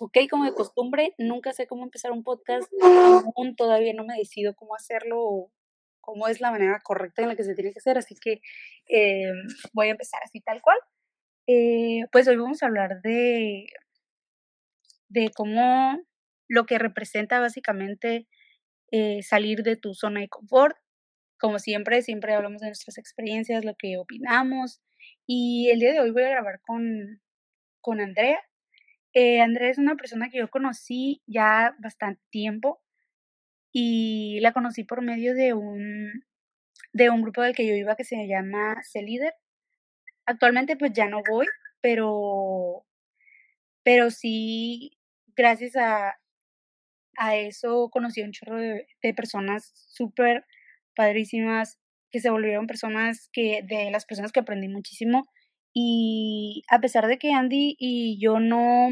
ok, como de costumbre, nunca sé cómo empezar un podcast, aún todavía no me decido cómo hacerlo o cómo es la manera correcta en la que se tiene que hacer, así que eh, voy a empezar así tal cual. Eh, pues hoy vamos a hablar de, de cómo lo que representa básicamente eh, salir de tu zona de confort. Como siempre, siempre hablamos de nuestras experiencias, lo que opinamos. Y el día de hoy voy a grabar con, con Andrea. Eh, Andrea es una persona que yo conocí ya bastante tiempo y la conocí por medio de un, de un grupo del que yo iba que se llama C-Leader. Actualmente pues ya no voy, pero, pero sí, gracias a, a eso conocí a un chorro de, de personas súper padrísimas que se volvieron personas que, de las personas que aprendí muchísimo. Y a pesar de que Andy y yo no,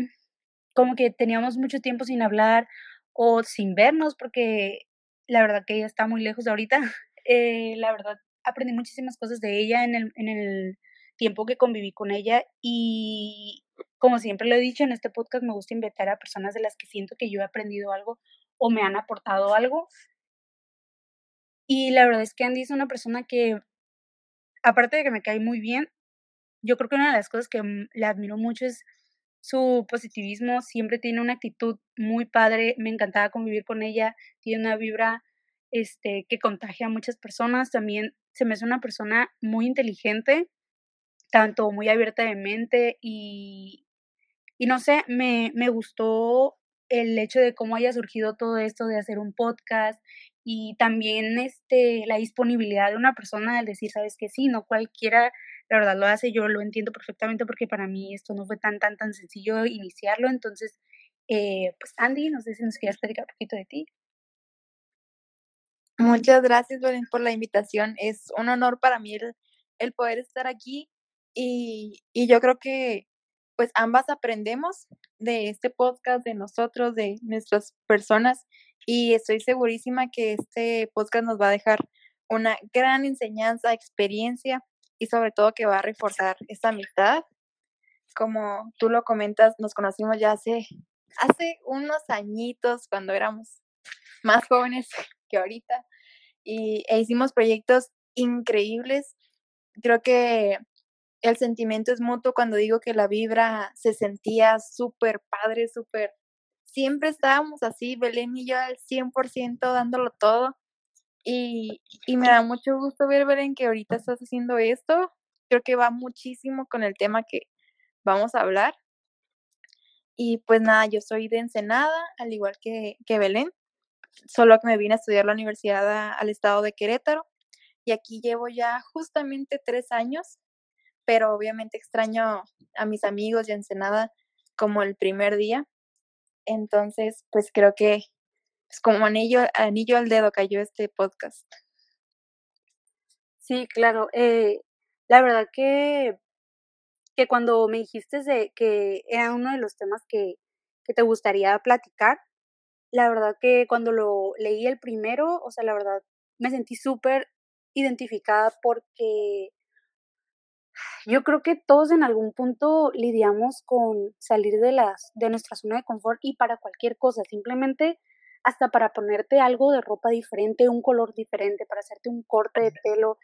como que teníamos mucho tiempo sin hablar o sin vernos, porque la verdad que ella está muy lejos ahorita, eh, la verdad aprendí muchísimas cosas de ella en el, en el tiempo que conviví con ella y como siempre lo he dicho en este podcast, me gusta invitar a personas de las que siento que yo he aprendido algo o me han aportado algo. Y la verdad es que Andy es una persona que, aparte de que me cae muy bien, yo creo que una de las cosas que le admiro mucho es su positivismo, siempre tiene una actitud muy padre, me encantaba convivir con ella, tiene una vibra este, que contagia a muchas personas, también se me hace una persona muy inteligente, tanto muy abierta de mente y, y no sé, me, me gustó el hecho de cómo haya surgido todo esto de hacer un podcast y también este, la disponibilidad de una persona al decir, sabes que sí, no cualquiera la verdad lo hace, yo lo entiendo perfectamente porque para mí esto no fue tan, tan, tan sencillo iniciarlo, entonces, eh, pues Andy, no sé si nos quieres platicar un poquito de ti. Muchas gracias, Belén, por la invitación. Es un honor para mí el, el poder estar aquí y, y yo creo que pues ambas aprendemos de este podcast, de nosotros, de nuestras personas y estoy segurísima que este podcast nos va a dejar una gran enseñanza, experiencia y sobre todo que va a reforzar esta amistad. Como tú lo comentas, nos conocimos ya hace, hace unos añitos cuando éramos más jóvenes que ahorita y e hicimos proyectos increíbles. Creo que el sentimiento es mutuo cuando digo que la vibra se sentía súper padre, súper... Siempre estábamos así, Belén y yo al 100% dándolo todo. Y, y me da mucho gusto ver, Belén, que ahorita estás haciendo esto. Creo que va muchísimo con el tema que vamos a hablar. Y pues nada, yo soy de Ensenada, al igual que, que Belén, solo que me vine a estudiar la universidad al estado de Querétaro. Y aquí llevo ya justamente tres años pero obviamente extraño a mis amigos de Ensenada como el primer día. Entonces, pues creo que es como anillo, anillo al dedo cayó este podcast. Sí, claro. Eh, la verdad que, que cuando me dijiste de que era uno de los temas que, que te gustaría platicar, la verdad que cuando lo leí el primero, o sea, la verdad me sentí súper identificada porque yo creo que todos en algún punto lidiamos con salir de, las, de nuestra zona de confort y para cualquier cosa, simplemente hasta para ponerte algo de ropa diferente, un color diferente, para hacerte un corte de pelo.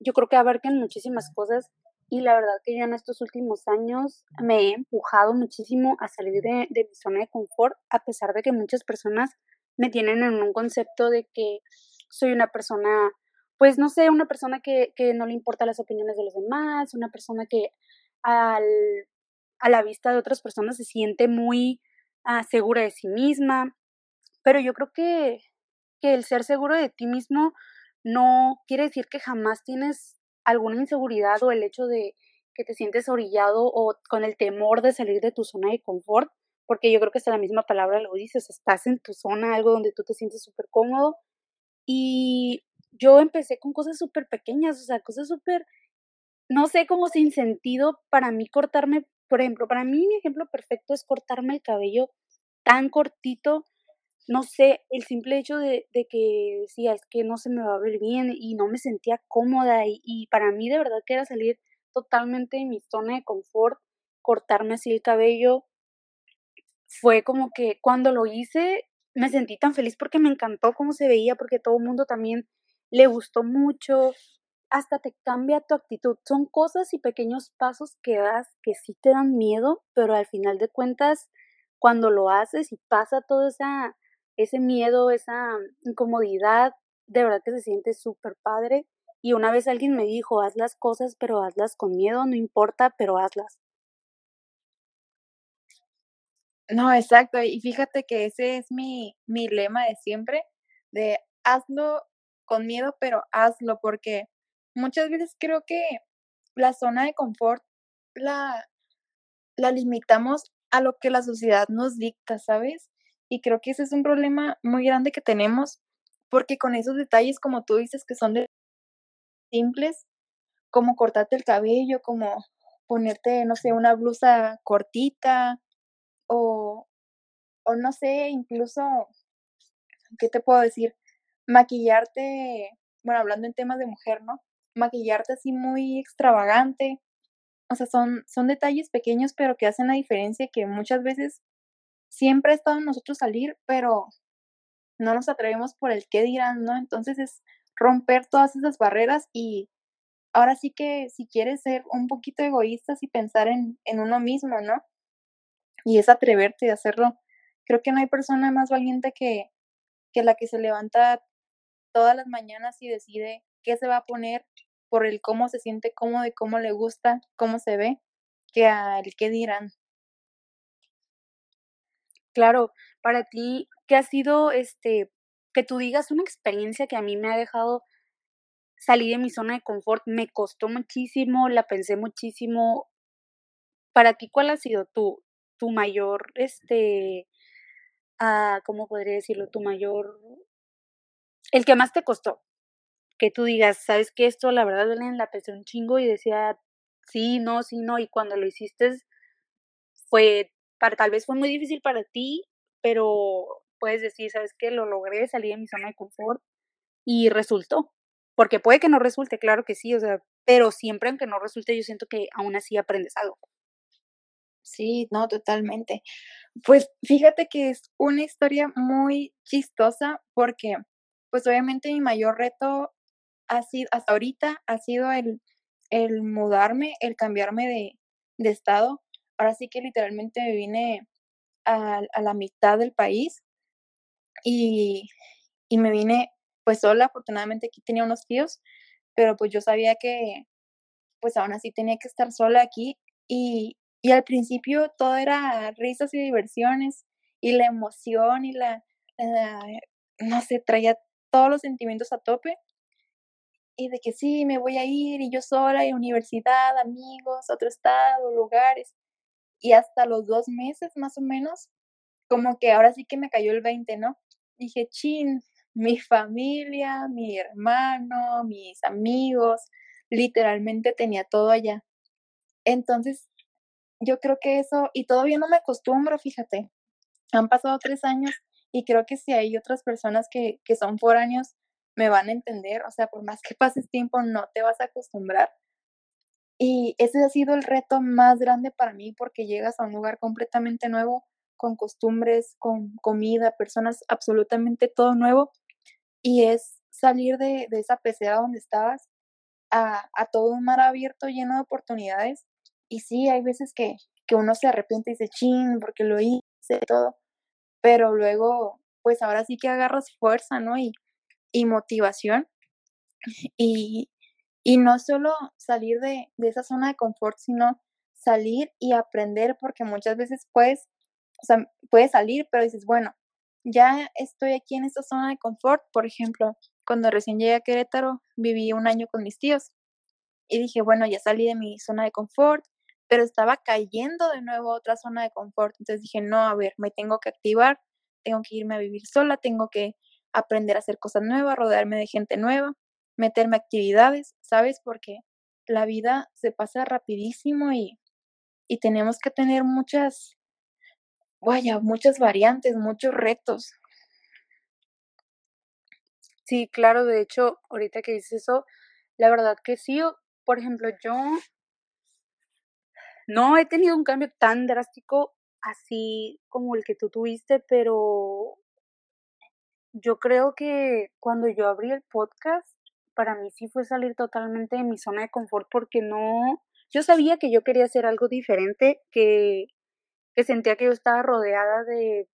yo creo que abarcan muchísimas cosas y la verdad que yo en estos últimos años me he empujado muchísimo a salir de, de mi zona de confort, a pesar de que muchas personas me tienen en un concepto de que soy una persona pues no sé, una persona que, que no le importa las opiniones de los demás, una persona que al, a la vista de otras personas se siente muy ah, segura de sí misma, pero yo creo que, que el ser seguro de ti mismo no quiere decir que jamás tienes alguna inseguridad o el hecho de que te sientes orillado o con el temor de salir de tu zona de confort, porque yo creo que hasta la misma palabra lo dices, estás en tu zona, algo donde tú te sientes súper cómodo y yo empecé con cosas súper pequeñas, o sea, cosas súper, no sé, como sin sentido para mí cortarme, por ejemplo, para mí mi ejemplo perfecto es cortarme el cabello tan cortito, no sé, el simple hecho de, de que decía, es que no se me va a ver bien y no me sentía cómoda y, y para mí de verdad que era salir totalmente de mi zona de confort, cortarme así el cabello, fue como que cuando lo hice me sentí tan feliz porque me encantó cómo se veía, porque todo el mundo también le gustó mucho, hasta te cambia tu actitud. Son cosas y pequeños pasos que das que sí te dan miedo, pero al final de cuentas, cuando lo haces y pasa todo esa, ese miedo, esa incomodidad, de verdad que se siente súper padre. Y una vez alguien me dijo, haz las cosas, pero hazlas con miedo, no importa, pero hazlas. No, exacto. Y fíjate que ese es mi, mi lema de siempre, de hazlo con miedo, pero hazlo, porque muchas veces creo que la zona de confort la, la limitamos a lo que la sociedad nos dicta, ¿sabes? Y creo que ese es un problema muy grande que tenemos, porque con esos detalles, como tú dices, que son de simples, como cortarte el cabello, como ponerte, no sé, una blusa cortita, o, o no sé, incluso, ¿qué te puedo decir? Maquillarte, bueno, hablando en temas de mujer, ¿no? Maquillarte así muy extravagante. O sea, son, son detalles pequeños, pero que hacen la diferencia que muchas veces siempre ha estado en nosotros salir, pero no nos atrevemos por el qué dirán, ¿no? Entonces es romper todas esas barreras y ahora sí que si quieres ser un poquito egoístas y pensar en, en uno mismo, ¿no? y es atreverte a hacerlo. Creo que no hay persona más valiente que, que la que se levanta todas las mañanas y decide qué se va a poner por el cómo se siente cómodo y cómo le gusta, cómo se ve, que al qué dirán. Claro, para ti, ¿qué ha sido este que tú digas una experiencia que a mí me ha dejado salir de mi zona de confort? Me costó muchísimo, la pensé muchísimo. Para ti, ¿cuál ha sido tu tu mayor, este, ah, ¿cómo podría decirlo? Tu mayor, el que más te costó, que tú digas, sabes que esto la verdad en la pensé un chingo y decía, sí, no, sí, no, y cuando lo hiciste fue, para, tal vez fue muy difícil para ti, pero puedes decir, sabes que lo logré, salí de mi zona de confort y resultó. Porque puede que no resulte, claro que sí, o sea, pero siempre aunque no resulte, yo siento que aún así aprendes algo. Sí, no, totalmente. Pues fíjate que es una historia muy chistosa porque, pues obviamente mi mayor reto ha sido, hasta ahorita ha sido el, el mudarme, el cambiarme de, de estado. Ahora sí que literalmente me vine a, la mitad del país y, y me vine pues sola, afortunadamente aquí tenía unos tíos, pero pues yo sabía que pues aún así tenía que estar sola aquí y, y al principio todo era risas y diversiones y la emoción y la, no sé, traía todos los sentimientos a tope. Y de que sí, me voy a ir y yo sola y universidad, amigos, otro estado, lugares. Y hasta los dos meses más o menos, como que ahora sí que me cayó el 20, ¿no? Dije, chin, mi familia, mi hermano, mis amigos, literalmente tenía todo allá. Entonces yo creo que eso, y todavía no me acostumbro, fíjate, han pasado tres años y creo que si hay otras personas que, que son foráneos, me van a entender, o sea, por más que pases tiempo, no te vas a acostumbrar. Y ese ha sido el reto más grande para mí porque llegas a un lugar completamente nuevo, con costumbres, con comida, personas, absolutamente todo nuevo. Y es salir de, de esa pecera donde estabas a, a todo un mar abierto lleno de oportunidades y sí, hay veces que, que uno se arrepiente y dice, chin, porque lo hice todo. Pero luego, pues ahora sí que agarras fuerza, ¿no? Y, y motivación. Y, y no solo salir de, de esa zona de confort, sino salir y aprender, porque muchas veces puedes, o sea, puedes salir, pero dices, bueno, ya estoy aquí en esta zona de confort. Por ejemplo, cuando recién llegué a Querétaro, viví un año con mis tíos y dije, bueno, ya salí de mi zona de confort, pero estaba cayendo de nuevo a otra zona de confort. Entonces dije, no, a ver, me tengo que activar, tengo que irme a vivir sola, tengo que aprender a hacer cosas nuevas, rodearme de gente nueva, meterme actividades, ¿sabes? Porque la vida se pasa rapidísimo y, y tenemos que tener muchas, vaya, muchas variantes, muchos retos. Sí, claro, de hecho, ahorita que dices eso, la verdad que sí, por ejemplo, yo no he tenido un cambio tan drástico así como el que tú tuviste, pero yo creo que cuando yo abrí el podcast, para mí sí fue salir totalmente de mi zona de confort porque no, yo sabía que yo quería hacer algo diferente, que, que sentía que yo estaba rodeada de...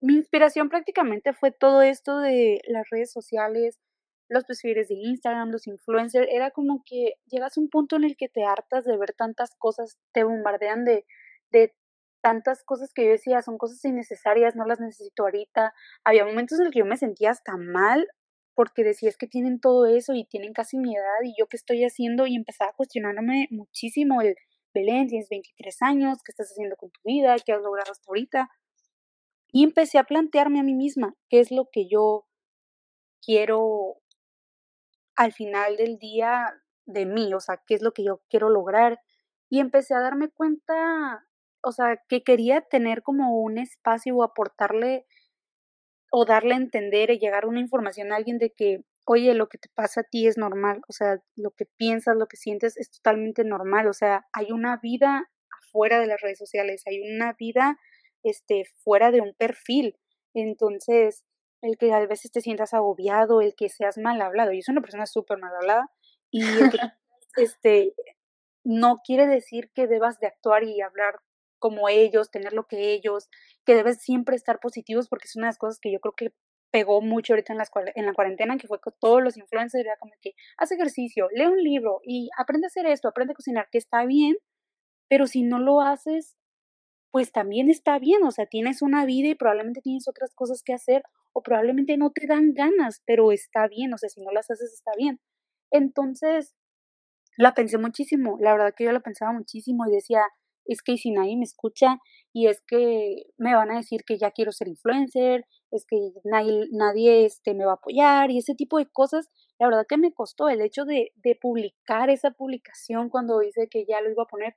Mi inspiración prácticamente fue todo esto de las redes sociales, los perfiles de Instagram, los influencers, era como que llegas a un punto en el que te hartas de ver tantas cosas, te bombardean de, de tantas cosas que yo decía, son cosas innecesarias, no las necesito ahorita. Había momentos en los que yo me sentía hasta mal porque decía es que tienen todo eso y tienen casi mi edad y yo qué estoy haciendo y empezaba cuestionándome muchísimo el Belén, tienes 23 años, ¿qué estás haciendo con tu vida? ¿Qué has logrado hasta ahorita? Y empecé a plantearme a mí misma qué es lo que yo quiero al final del día de mí, o sea, qué es lo que yo quiero lograr. Y empecé a darme cuenta, o sea, que quería tener como un espacio o aportarle o darle a entender y llegar una información a alguien de que, oye, lo que te pasa a ti es normal, o sea, lo que piensas, lo que sientes es totalmente normal, o sea, hay una vida afuera de las redes sociales, hay una vida este fuera de un perfil. Entonces, el que a veces te sientas agobiado, el que seas mal hablado. Yo soy una persona súper mal hablada y este, no quiere decir que debas de actuar y hablar como ellos, tener lo que ellos, que debes siempre estar positivos porque es una de las cosas que yo creo que pegó mucho ahorita en la, en la cuarentena, que fue con todos los influencers, era como que haz ejercicio, lee un libro y aprende a hacer esto, aprende a cocinar, que está bien, pero si no lo haces, pues también está bien, o sea, tienes una vida y probablemente tienes otras cosas que hacer o probablemente no te dan ganas, pero está bien, o sea, si no las haces está bien. Entonces, la pensé muchísimo, la verdad que yo la pensaba muchísimo y decía, es que si nadie me escucha y es que me van a decir que ya quiero ser influencer, es que nadie, nadie este, me va a apoyar y ese tipo de cosas, la verdad que me costó el hecho de, de publicar esa publicación cuando dice que ya lo iba a poner,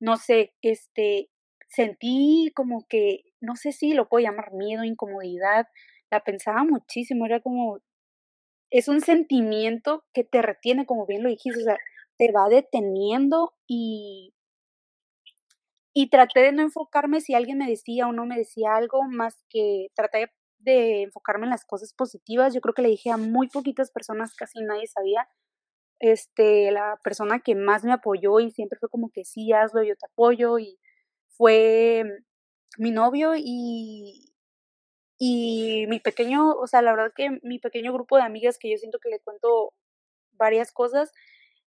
no sé, este, sentí como que, no sé si lo puedo llamar miedo, incomodidad, la pensaba muchísimo, era como, es un sentimiento que te retiene, como bien lo dijiste, o sea, te va deteniendo y, y traté de no enfocarme si alguien me decía o no me decía algo, más que traté de enfocarme en las cosas positivas. Yo creo que le dije a muy poquitas personas, casi nadie sabía. Este, la persona que más me apoyó y siempre fue como que sí, hazlo, yo te apoyo y fue mi novio y, y mi pequeño, o sea, la verdad que mi pequeño grupo de amigas que yo siento que le cuento varias cosas,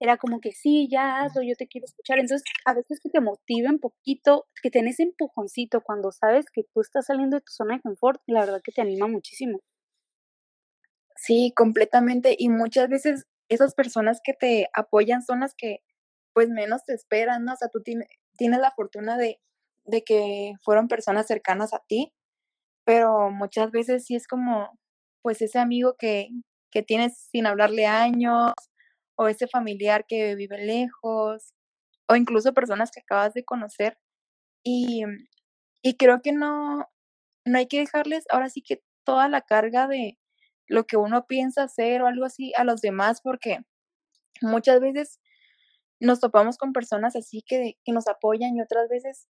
era como que sí, ya hazlo, yo te quiero escuchar. Entonces, a veces que te motiva un poquito, que tenés empujoncito cuando sabes que tú estás saliendo de tu zona de confort, la verdad que te anima muchísimo. Sí, completamente. Y muchas veces esas personas que te apoyan son las que pues menos te esperan, ¿no? O sea, tú tienes, tienes la fortuna de, de que fueron personas cercanas a ti, pero muchas veces sí es como, pues ese amigo que, que tienes sin hablarle años, o ese familiar que vive lejos, o incluso personas que acabas de conocer. Y, y creo que no, no hay que dejarles ahora sí que toda la carga de lo que uno piensa hacer o algo así a los demás, porque muchas veces nos topamos con personas así que, que nos apoyan y otras veces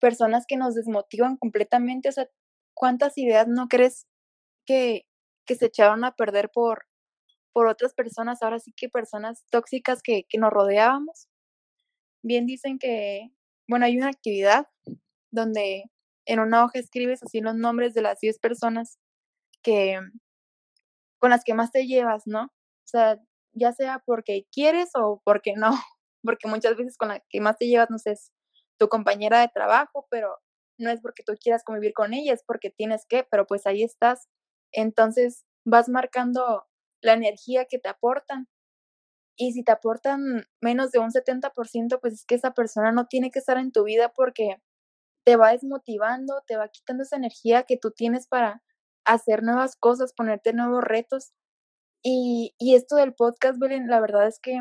personas que nos desmotivan completamente. O sea, ¿cuántas ideas no crees que, que se echaron a perder por, por otras personas? Ahora sí que personas tóxicas que, que nos rodeábamos. Bien dicen que, bueno, hay una actividad donde en una hoja escribes así los nombres de las 10 personas que con las que más te llevas, ¿no? O sea, ya sea porque quieres o porque no, porque muchas veces con la que más te llevas, no sé, es tu compañera de trabajo, pero no es porque tú quieras convivir con ella, es porque tienes que, pero pues ahí estás. Entonces vas marcando la energía que te aportan. Y si te aportan menos de un 70%, pues es que esa persona no tiene que estar en tu vida porque te va desmotivando, te va quitando esa energía que tú tienes para hacer nuevas cosas, ponerte nuevos retos. Y, y esto del podcast, Belén, la verdad es que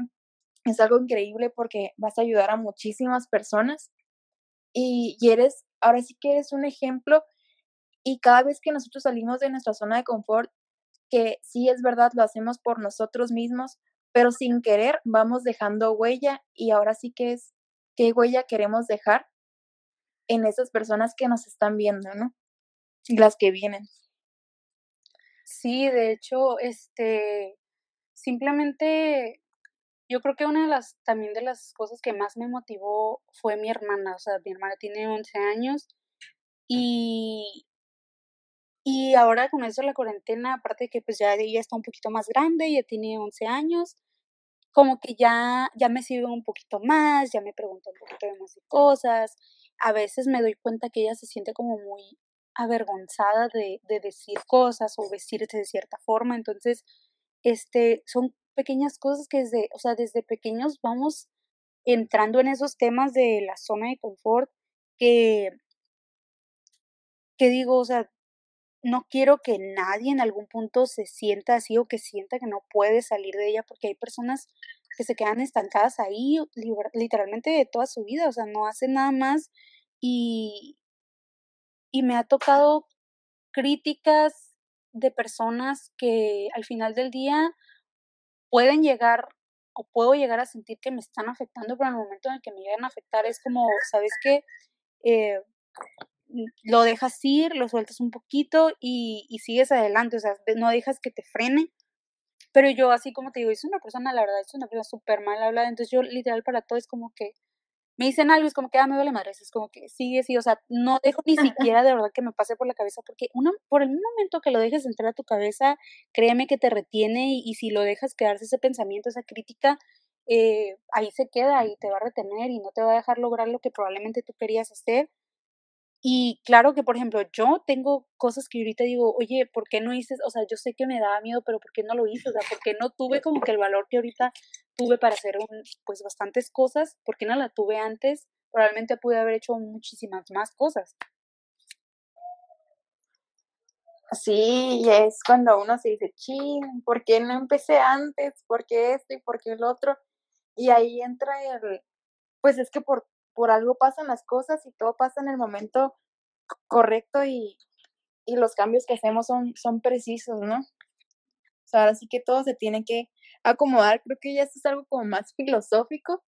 es algo increíble porque vas a ayudar a muchísimas personas y, eres, ahora sí que eres un ejemplo y cada vez que nosotros salimos de nuestra zona de confort, que sí es verdad, lo hacemos por nosotros mismos, pero sin querer vamos dejando huella y ahora sí que es qué huella queremos dejar. en esas personas que nos están viendo, ¿no? Y las que vienen. Sí, de hecho, este, simplemente yo creo que una de las, también de las cosas que más me motivó fue mi hermana, o sea, mi hermana tiene 11 años y, y ahora con eso la cuarentena, aparte de que pues ya ella está un poquito más grande, ya tiene 11 años, como que ya, ya me sirve un poquito más, ya me pregunta un poquito de más de cosas. A veces me doy cuenta que ella se siente como muy avergonzada de, de decir cosas o vestirse de cierta forma. Entonces, este, son pequeñas cosas que desde, o sea, desde pequeños vamos entrando en esos temas de la zona de confort que, que digo, o sea, no quiero que nadie en algún punto se sienta así o que sienta que no puede salir de ella porque hay personas que se quedan estancadas ahí literalmente de toda su vida, o sea, no hacen nada más y, y me ha tocado críticas de personas que al final del día pueden llegar o puedo llegar a sentir que me están afectando, pero en el momento en el que me llegan a afectar es como, ¿sabes qué? Eh, lo dejas ir, lo sueltas un poquito y, y sigues adelante, o sea, no dejas que te frene. Pero yo, así como te digo, es una persona, la verdad, es una persona súper mal hablada, entonces yo literal para todo es como que me dicen algo, es como que, ah, me duele madre, es como que sigue, sí, o sea, no dejo ni siquiera de verdad que me pase por la cabeza, porque uno, por el momento que lo dejes entrar a tu cabeza, créeme que te retiene y, y si lo dejas quedarse ese pensamiento, esa crítica, eh, ahí se queda y te va a retener y no te va a dejar lograr lo que probablemente tú querías hacer. Y claro que, por ejemplo, yo tengo cosas que ahorita digo, oye, ¿por qué no hice? O sea, yo sé que me daba miedo, pero ¿por qué no lo hice? O sea, ¿por qué no tuve como que el valor que ahorita tuve para hacer un, pues bastantes cosas? ¿Por qué no la tuve antes? Probablemente pude haber hecho muchísimas más cosas. Sí, es cuando uno se dice, ching, ¿por qué no empecé antes? ¿Por qué esto y por qué el otro? Y ahí entra el, pues es que por por algo pasan las cosas y todo pasa en el momento correcto y, y los cambios que hacemos son, son precisos, ¿no? O sea, ahora sí que todo se tiene que acomodar. Creo que ya esto es algo como más filosófico,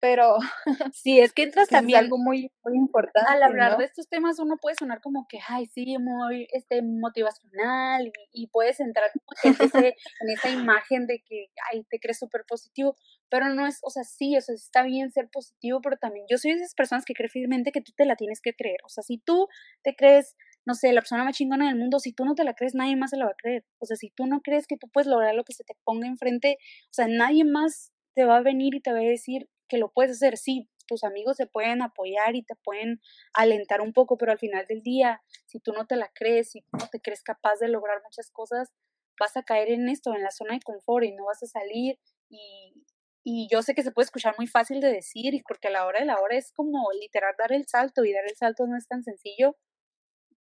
pero sí, es que entras también es algo muy, muy importante. Al hablar de estos temas uno puede sonar como que, ay, sí, muy este, motivacional y, puedes entrar en, ese, en esa imagen de que, ay, te crees súper positivo, pero no es, o sea, sí, o sea, está bien ser positivo, pero también yo soy de esas personas que creen firmemente que tú te la tienes que creer, o sea, si tú te crees, no sé, la persona más chingona del mundo, si tú no te la crees, nadie más se la va a creer, o sea, si tú no crees que tú puedes lograr lo que se te ponga enfrente, o sea, nadie más te va a venir y te va a decir que lo puedes hacer. Sí, tus amigos se pueden apoyar y te pueden alentar un poco, pero al final del día, si tú no te la crees, si no te crees capaz de lograr muchas cosas, vas a caer en esto, en la zona de confort y no vas a salir. Y, y yo sé que se puede escuchar muy fácil de decir, y porque a la hora de la hora es como literal dar el salto, y dar el salto no es tan sencillo,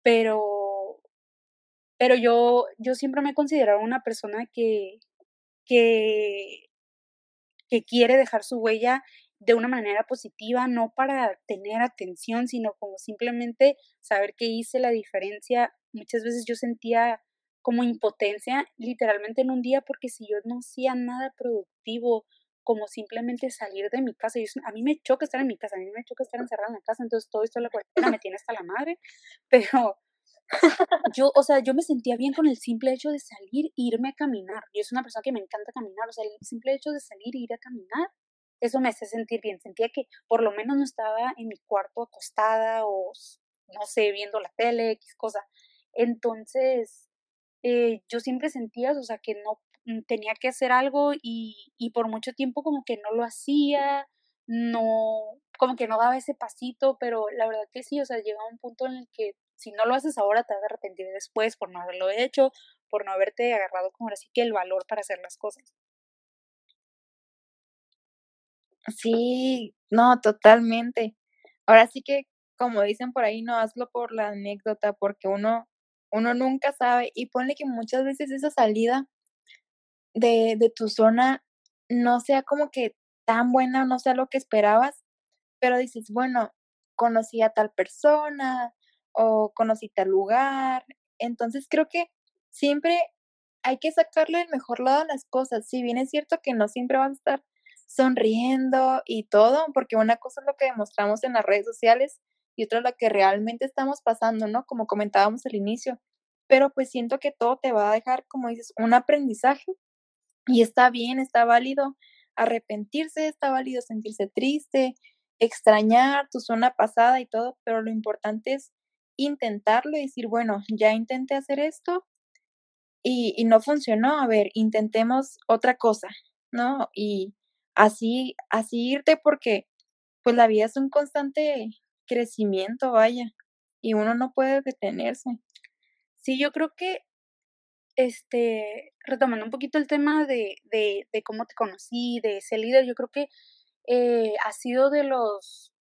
pero, pero yo, yo siempre me he considerado una persona que, que, que quiere dejar su huella de una manera positiva, no para tener atención, sino como simplemente saber que hice la diferencia. Muchas veces yo sentía como impotencia literalmente en un día porque si yo no hacía nada productivo, como simplemente salir de mi casa, a mí me choca estar en mi casa, a mí me choca estar encerrada en la casa, entonces todo esto la cuarentena me tiene hasta la madre, pero yo, o sea, yo me sentía bien con el simple hecho de salir e irme a caminar. Yo soy una persona que me encanta caminar, o sea, el simple hecho de salir e ir a caminar eso me hace sentir bien. Sentía que por lo menos no estaba en mi cuarto acostada o, no sé, viendo la tele, X cosa. Entonces, eh, yo siempre sentía, o sea, que no mm, tenía que hacer algo y, y por mucho tiempo como que no lo hacía, no, como que no daba ese pasito, pero la verdad que sí, o sea, llega un punto en el que si no lo haces ahora te vas a arrepentir después por no haberlo hecho, por no haberte agarrado como así que el valor para hacer las cosas. Sí, no, totalmente. Ahora sí que, como dicen por ahí, no hazlo por la anécdota, porque uno, uno nunca sabe. Y ponle que muchas veces esa salida de, de tu zona no sea como que tan buena, no sea lo que esperabas, pero dices, bueno, conocí a tal persona o conocí tal lugar. Entonces creo que siempre hay que sacarle el mejor lado a las cosas. Si bien es cierto que no siempre vas a estar sonriendo y todo, porque una cosa es lo que demostramos en las redes sociales y otra la que realmente estamos pasando, ¿no? Como comentábamos al inicio. Pero pues siento que todo te va a dejar, como dices, un aprendizaje y está bien, está válido arrepentirse, está válido sentirse triste, extrañar tu zona pasada y todo, pero lo importante es intentarlo y decir, bueno, ya intenté hacer esto y, y no funcionó, a ver, intentemos otra cosa, ¿no? Y así, así irte porque pues la vida es un constante crecimiento, vaya, y uno no puede detenerse. Sí, yo creo que, este, retomando un poquito el tema de, de, de cómo te conocí, de ese líder, yo creo que eh, ha sido de los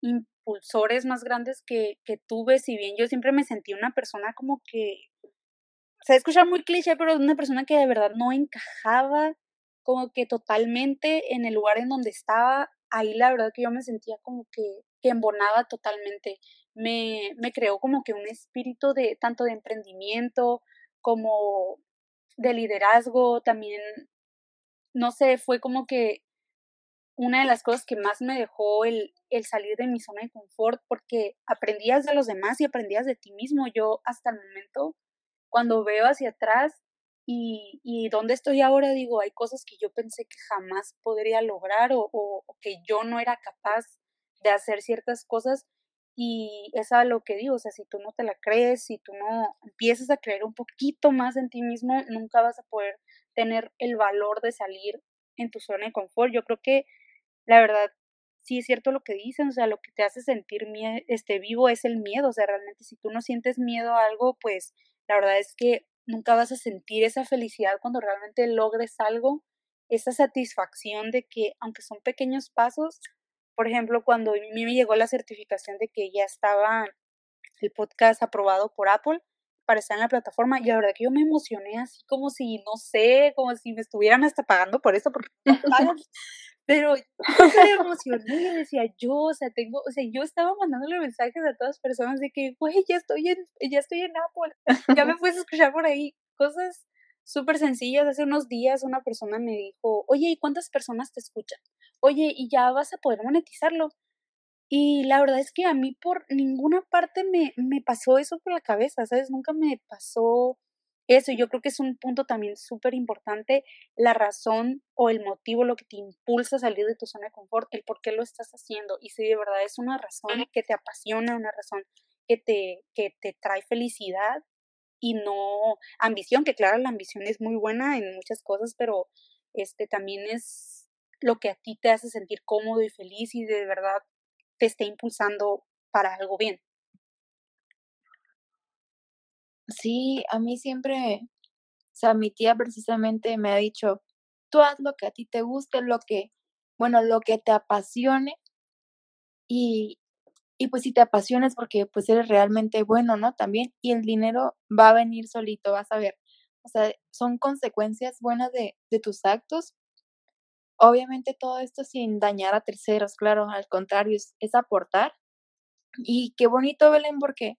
impulsores más grandes que, que tuve, si bien yo siempre me sentí una persona como que, se escucha muy cliché, pero una persona que de verdad no encajaba como que totalmente en el lugar en donde estaba, ahí la verdad que yo me sentía como que, que embonaba totalmente. Me, me creó como que un espíritu de tanto de emprendimiento como de liderazgo, también, no sé, fue como que una de las cosas que más me dejó el, el salir de mi zona de confort, porque aprendías de los demás y aprendías de ti mismo. Yo hasta el momento, cuando veo hacia atrás, y, y dónde estoy ahora, digo, hay cosas que yo pensé que jamás podría lograr o, o, que yo no era capaz de hacer ciertas cosas y es a lo que digo, o sea, si tú no te la crees, si tú no empiezas a creer un poquito más en ti mismo, nunca vas a poder tener el valor de salir en tu zona de confort. Yo creo que la verdad sí es cierto lo que dicen, o sea, lo que te hace sentir este vivo es el miedo, o sea, realmente si tú no sientes miedo a algo, pues la verdad es que nunca vas a sentir esa felicidad cuando realmente logres algo, esa satisfacción de que, aunque son pequeños pasos, por ejemplo, cuando a mí me llegó la certificación de que ya estaba el podcast aprobado por Apple para estar en la plataforma, y la verdad que yo me emocioné así como si, no sé, como si me estuvieran hasta pagando por eso, porque no pero yo me emocioné y decía yo, o sea, tengo, o sea, yo estaba mandándole mensajes a todas personas de que, güey, ya estoy en, ya estoy en Apple, ya me puedes escuchar por ahí, cosas súper sencillas. Hace unos días una persona me dijo, oye, ¿y cuántas personas te escuchan? Oye, ¿y ya vas a poder monetizarlo? Y la verdad es que a mí por ninguna parte me, me pasó eso por la cabeza, ¿sabes? Nunca me pasó eso, yo creo que es un punto también súper importante, la razón o el motivo, lo que te impulsa a salir de tu zona de confort, el por qué lo estás haciendo. Y si de verdad es una razón que te apasiona, una razón que te, que te trae felicidad y no ambición, que claro, la ambición es muy buena en muchas cosas, pero este también es lo que a ti te hace sentir cómodo y feliz y de verdad te esté impulsando para algo bien. Sí, a mí siempre, o sea, mi tía precisamente me ha dicho, tú haz lo que a ti te guste, lo que, bueno, lo que te apasione y, y pues si te apasiones porque pues eres realmente bueno, ¿no? También, y el dinero va a venir solito, vas a ver. O sea, son consecuencias buenas de, de tus actos. Obviamente todo esto sin dañar a terceros, claro, al contrario, es, aportar. Y qué bonito, Belén, porque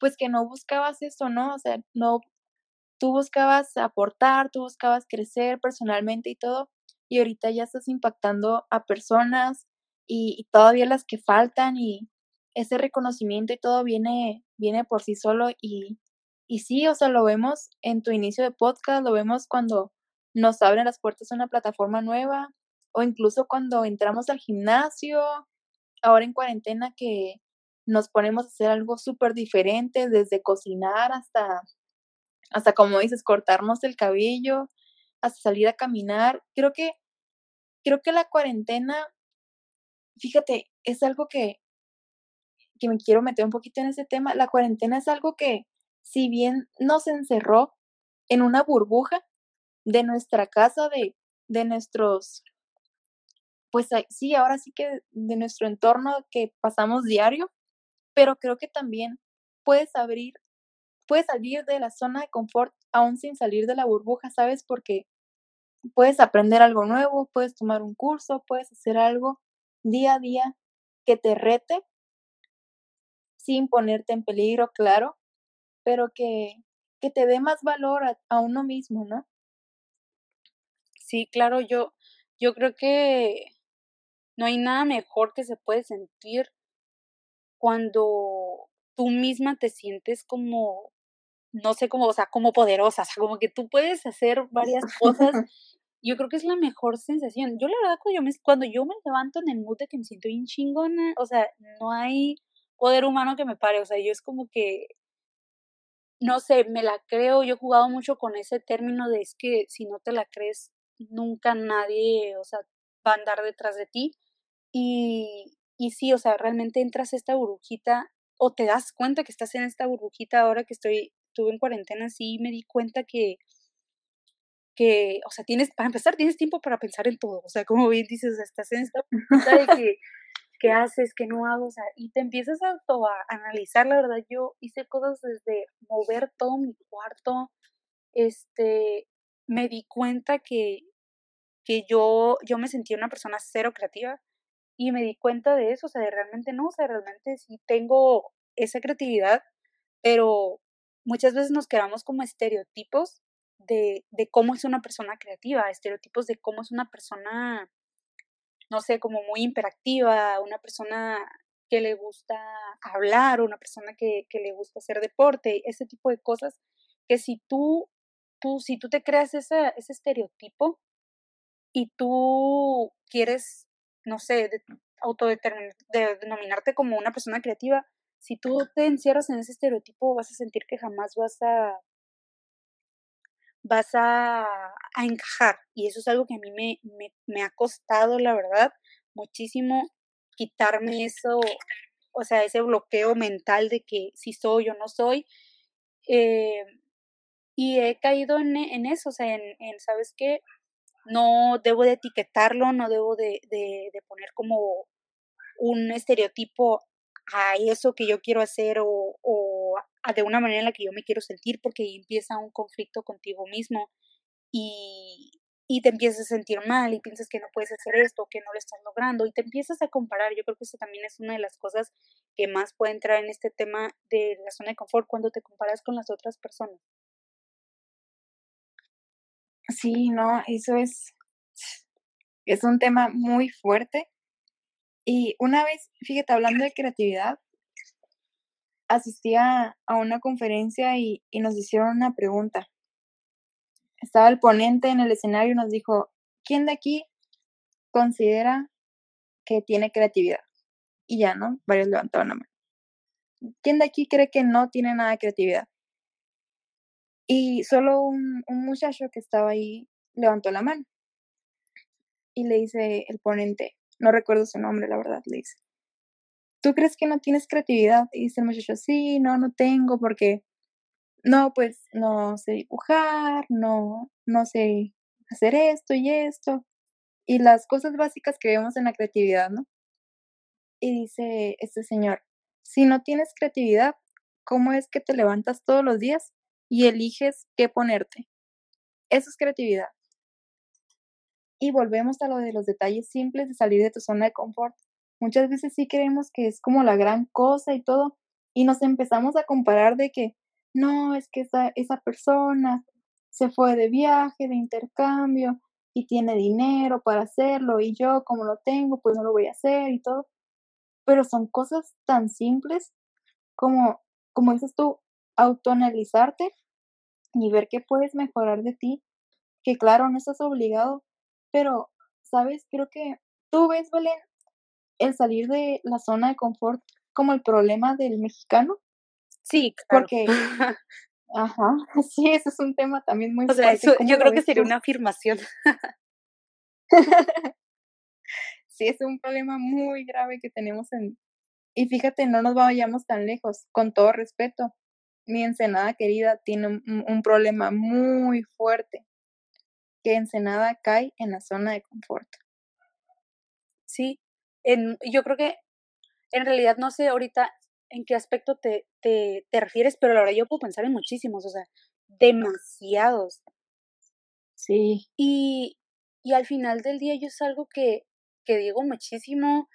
pues que no buscabas eso, ¿no? O sea, no, tú buscabas aportar, tú buscabas crecer personalmente y todo, y ahorita ya estás impactando a personas y, todavía las que faltan y ese reconocimiento y todo viene, viene por sí solo y, y sí, o sea, lo vemos en tu inicio de podcast, lo vemos cuando nos abren las puertas a una plataforma nueva o incluso cuando entramos al gimnasio, ahora en cuarentena que nos ponemos a hacer algo súper diferente, desde cocinar hasta, hasta, como dices, cortarnos el cabello, hasta salir a caminar. Creo que, creo que la cuarentena, fíjate, es algo que, que me quiero meter un poquito en ese tema. La cuarentena es algo que, si bien nos encerró en una burbuja de nuestra casa, de, de nuestros, pues sí, ahora sí que de nuestro entorno que pasamos diario, pero creo que también puedes abrir, puedes salir de la zona de confort aún sin salir de la burbuja, ¿sabes? Porque puedes aprender algo nuevo, puedes tomar un curso, puedes hacer algo día a día que te rete sin ponerte en peligro, claro, pero que, que te dé más valor a, a, uno mismo, ¿no? Sí, claro, yo, yo creo que no hay nada mejor que se puede sentir cuando tú misma te sientes como, no sé cómo, o sea, como poderosa, o sea, como que tú puedes hacer varias cosas. Yo creo que es la mejor sensación. Yo la verdad cuando yo me, cuando yo me levanto en el mood de que me siento bien chingona, o sea, no hay poder humano que me pare, o sea, yo es como que no sé, me la creo, yo he jugado mucho con ese término de es que si no te la crees, nunca nadie, o sea, va a andar detrás de ti. Y, y sí, o sea, realmente entras a esta burbujita o te das cuenta que estás en esta burbujita ahora que estoy, estuve en cuarentena, sí me di cuenta que, que, o sea, tienes, para empezar, tienes tiempo para pensar en todo, o sea, como bien dices, o sea, estás en esta burbujita de que qué haces, qué no hago, o sea, y te empiezas a, a analizar, la verdad, yo hice cosas desde mover todo mi cuarto, este, me di cuenta que, que yo, yo me sentía una persona cero creativa y me di cuenta de eso, o sea, de realmente no, o sea, realmente sí tengo esa creatividad, pero muchas veces nos quedamos como estereotipos de, de cómo es una persona creativa, estereotipos de cómo es una persona no sé, como muy imperactiva, una persona que le gusta hablar, una persona que, que le gusta hacer deporte, ese tipo de cosas, que si tú, tú si tú te creas ese, ese estereotipo y tú quieres, no sé, de, de, denominarte como una persona creativa, si tú te encierras en ese estereotipo vas a sentir que jamás vas a vas a, encajar. Y eso es algo que a mí me, me, ha costado, la verdad, muchísimo quitarme eso, o sea, ese bloqueo mental de que si soy o no soy. Eh, y he caído en, en, eso, o sea, en, en, ¿sabes qué? No debo de etiquetarlo, no debo de, de, poner como un estereotipo a eso que yo quiero hacer o, o de una manera en la que yo me quiero sentir porque empieza un conflicto contigo mismo y, y te empiezas a sentir mal y piensas que no puedes hacer esto, que no lo estás logrando y te empiezas a comparar. Yo creo que eso también es una de las cosas que más puede entrar en este tema de la zona de confort cuando te comparas con las otras personas. Sí, no, eso es, es un tema muy fuerte. Y una vez, fíjate, hablando de creatividad, asistía a una conferencia y, nos hicieron una pregunta. Estaba el ponente en el escenario y nos dijo, ¿quién de aquí considera que tiene creatividad? Y ya, ¿no? Varios levantaron la mano. ¿Quién de aquí cree que no tiene nada de creatividad? Y solo un, muchacho que estaba ahí levantó la mano. Y le dice el ponente, no recuerdo su nombre, la verdad, le dice, ¿tú crees que no tienes creatividad? Y dice el muchacho, sí, no, no tengo porque, no, pues no sé dibujar, no, no sé hacer esto y esto. Y las cosas básicas que vemos en la creatividad, ¿no? Y dice este señor, si no tienes creatividad, ¿cómo es que te levantas todos los días y eliges qué ponerte? Eso es creatividad. Y volvemos a lo de los detalles simples de salir de tu zona de confort. Muchas veces sí creemos que es como la gran cosa y todo, y nos empezamos a comparar de que, no, es que esa, esa persona se fue de viaje, de intercambio, y tiene dinero para hacerlo, y yo como lo tengo, pues no lo voy a hacer y todo. Pero son cosas tan simples como, como dices tú, autoanalizarte y ver qué puedes mejorar de ti, que claro, no estás obligado, pero, ¿sabes? Creo que tú ves, Belén, el salir de la zona de confort como el problema del mexicano. Sí, claro. Porque, ajá, sí, ese es un tema también muy o sea, yo creo que sería una afirmación. sí, es un problema muy grave que tenemos en... Y fíjate, no nos vayamos tan lejos, con todo respeto. Mi Ensenada querida tiene un, un problema muy fuerte, que Ensenada cae en la zona de confort. Sí, yo creo que en realidad no sé ahorita en qué aspecto te, te, te refieres, pero la verdad yo puedo pensar en muchísimos, o sea, demasiados. Sí. Y, y al final del día yo es algo que, que digo muchísimo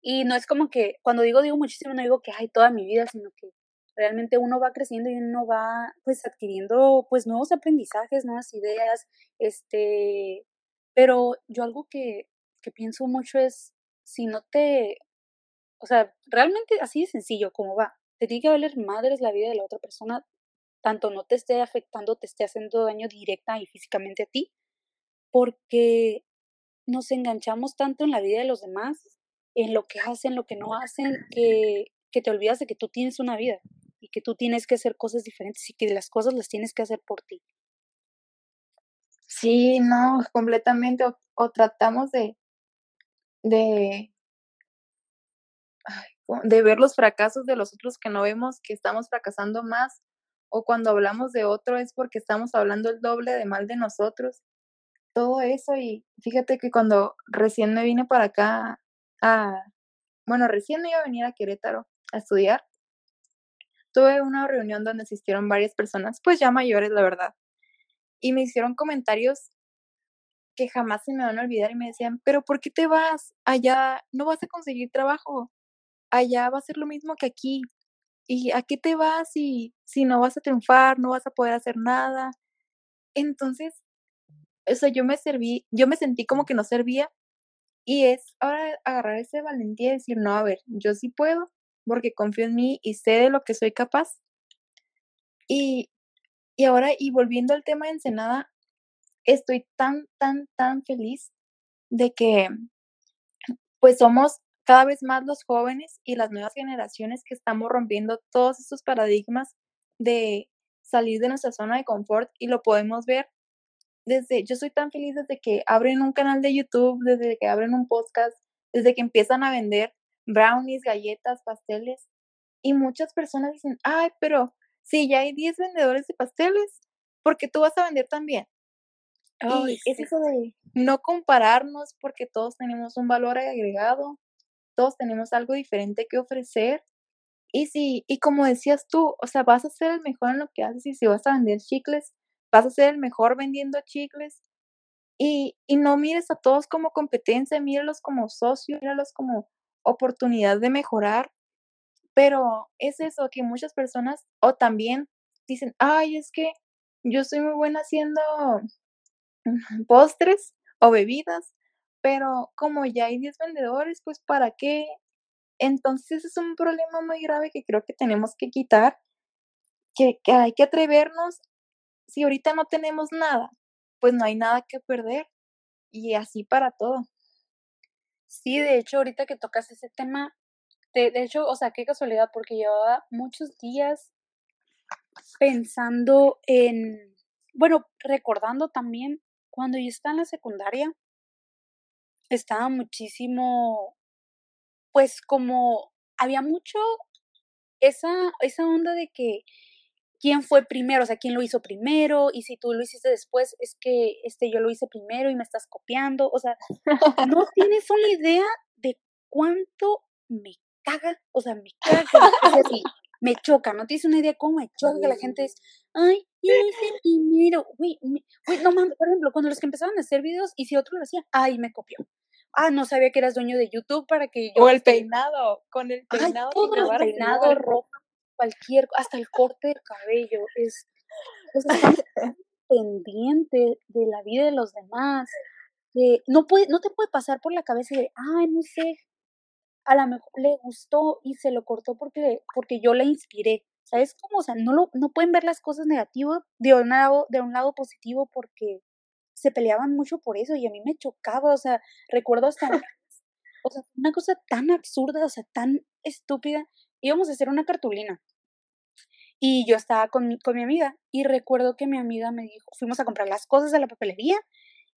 y no es como que cuando digo digo muchísimo no digo que hay toda mi vida, sino que realmente uno va creciendo y uno va pues adquiriendo pues nuevos aprendizajes, nuevas ideas, este, pero yo algo que, que pienso mucho es si no te, O sea, realmente así de sencillo como va. Te tiene que valer madres la vida de la otra persona, tanto no te esté afectando, te esté haciendo daño directa y físicamente a ti, porque nos enganchamos tanto en la vida de los demás, en lo que hacen, lo que no hacen, que, que te olvidas de que tú tienes una vida y que tú tienes que hacer cosas diferentes y que las cosas las tienes que hacer por ti. Sí, no, completamente. O, tratamos de, de, de ver los fracasos de los otros que no vemos que estamos fracasando más. O cuando hablamos de otro es porque estamos hablando el doble de mal de nosotros. Todo eso y fíjate que cuando recién me vine para acá a, bueno, recién me iba a venir a Querétaro a estudiar, tuve una reunión donde asistieron varias personas, pues ya mayores, la verdad, y me hicieron comentarios que jamás se me van a olvidar y me decían, pero ¿por qué te vas? Allá no vas a conseguir trabajo, allá va a ser lo mismo que aquí. ¿Y a qué te vas si, si no vas a triunfar, no vas a poder hacer nada? Entonces, o sea, yo me serví, yo me sentí como que no servía y es ahora agarrar ese valentía y decir, no, a ver, yo sí puedo porque confío en mí y sé de lo que soy capaz. Y, y ahora, y volviendo al tema de Ensenada, estoy tan, tan, tan feliz de que pues somos cada vez más los jóvenes y las nuevas generaciones que estamos rompiendo todos estos paradigmas de salir de nuestra zona de confort y lo podemos ver desde, yo soy tan feliz desde que abren un canal de YouTube, desde que abren un podcast, desde que empiezan a vender brownies, galletas, pasteles. Y muchas personas dicen, ay, pero si ya hay 10 vendedores de pasteles, ¿por qué tú vas a vender también? y es eso de no compararnos porque todos tenemos un valor agregado, todos tenemos algo diferente que ofrecer. Y si, y como decías tú, o sea, vas a ser el mejor en lo que haces y si vas a vender chicles, vas a ser el mejor vendiendo chicles. Y, y no mires a todos como competencia, míralos como socios, míralos como oportunidad de mejorar. Pero es eso que muchas personas o también dicen, ay, es que yo soy muy buena haciendo postres o bebidas, pero como ya hay 10 vendedores, pues ¿para qué? Entonces es un problema muy grave que creo que tenemos que quitar, que, que hay que atrevernos. Si ahorita no tenemos nada, pues no hay nada que perder. Y así para todo. Sí, de hecho, ahorita que tocas ese tema, de, de hecho, o sea, qué casualidad, porque llevaba muchos días pensando en, bueno, recordando también cuando yo estaba en la secundaria, estaba muchísimo, pues como había mucho esa, esa onda de que quién fue primero, o sea, quién lo hizo primero, y si tú lo hiciste después, es que este, yo lo hice primero y me estás copiando, o sea, no tienes una idea de cuánto me caga, o sea, me caga, es me choca, no tienes una idea cómo me choca que la gente es, ay, yo hice primero, güey, güey, no mames, por ejemplo, cuando los que empezaban a hacer videos y si otro lo hacía, ay, me copió. Ah, no sabía que eras dueño de YouTube para que yo. O el peinado, con el peinado. Ay, todo el peinado, ropa, cualquier, hasta el corte del cabello, es, es pendiente de la vida de los demás, que no, puede, no te puede pasar por la cabeza de, ay, no sé, a lo mejor le gustó y se lo cortó porque, porque yo la inspiré. ¿Sabes cómo? O sea, no, lo, no pueden ver las cosas negativas de un, lado, de un lado positivo porque se peleaban mucho por eso y a mí me chocaba, o sea, recuerdo hasta, o sea, una cosa tan absurda, o sea, tan estúpida. Íbamos a hacer una cartulina y yo estaba con, con mi amiga y recuerdo que mi amiga me dijo, fuimos a comprar las cosas de la papelería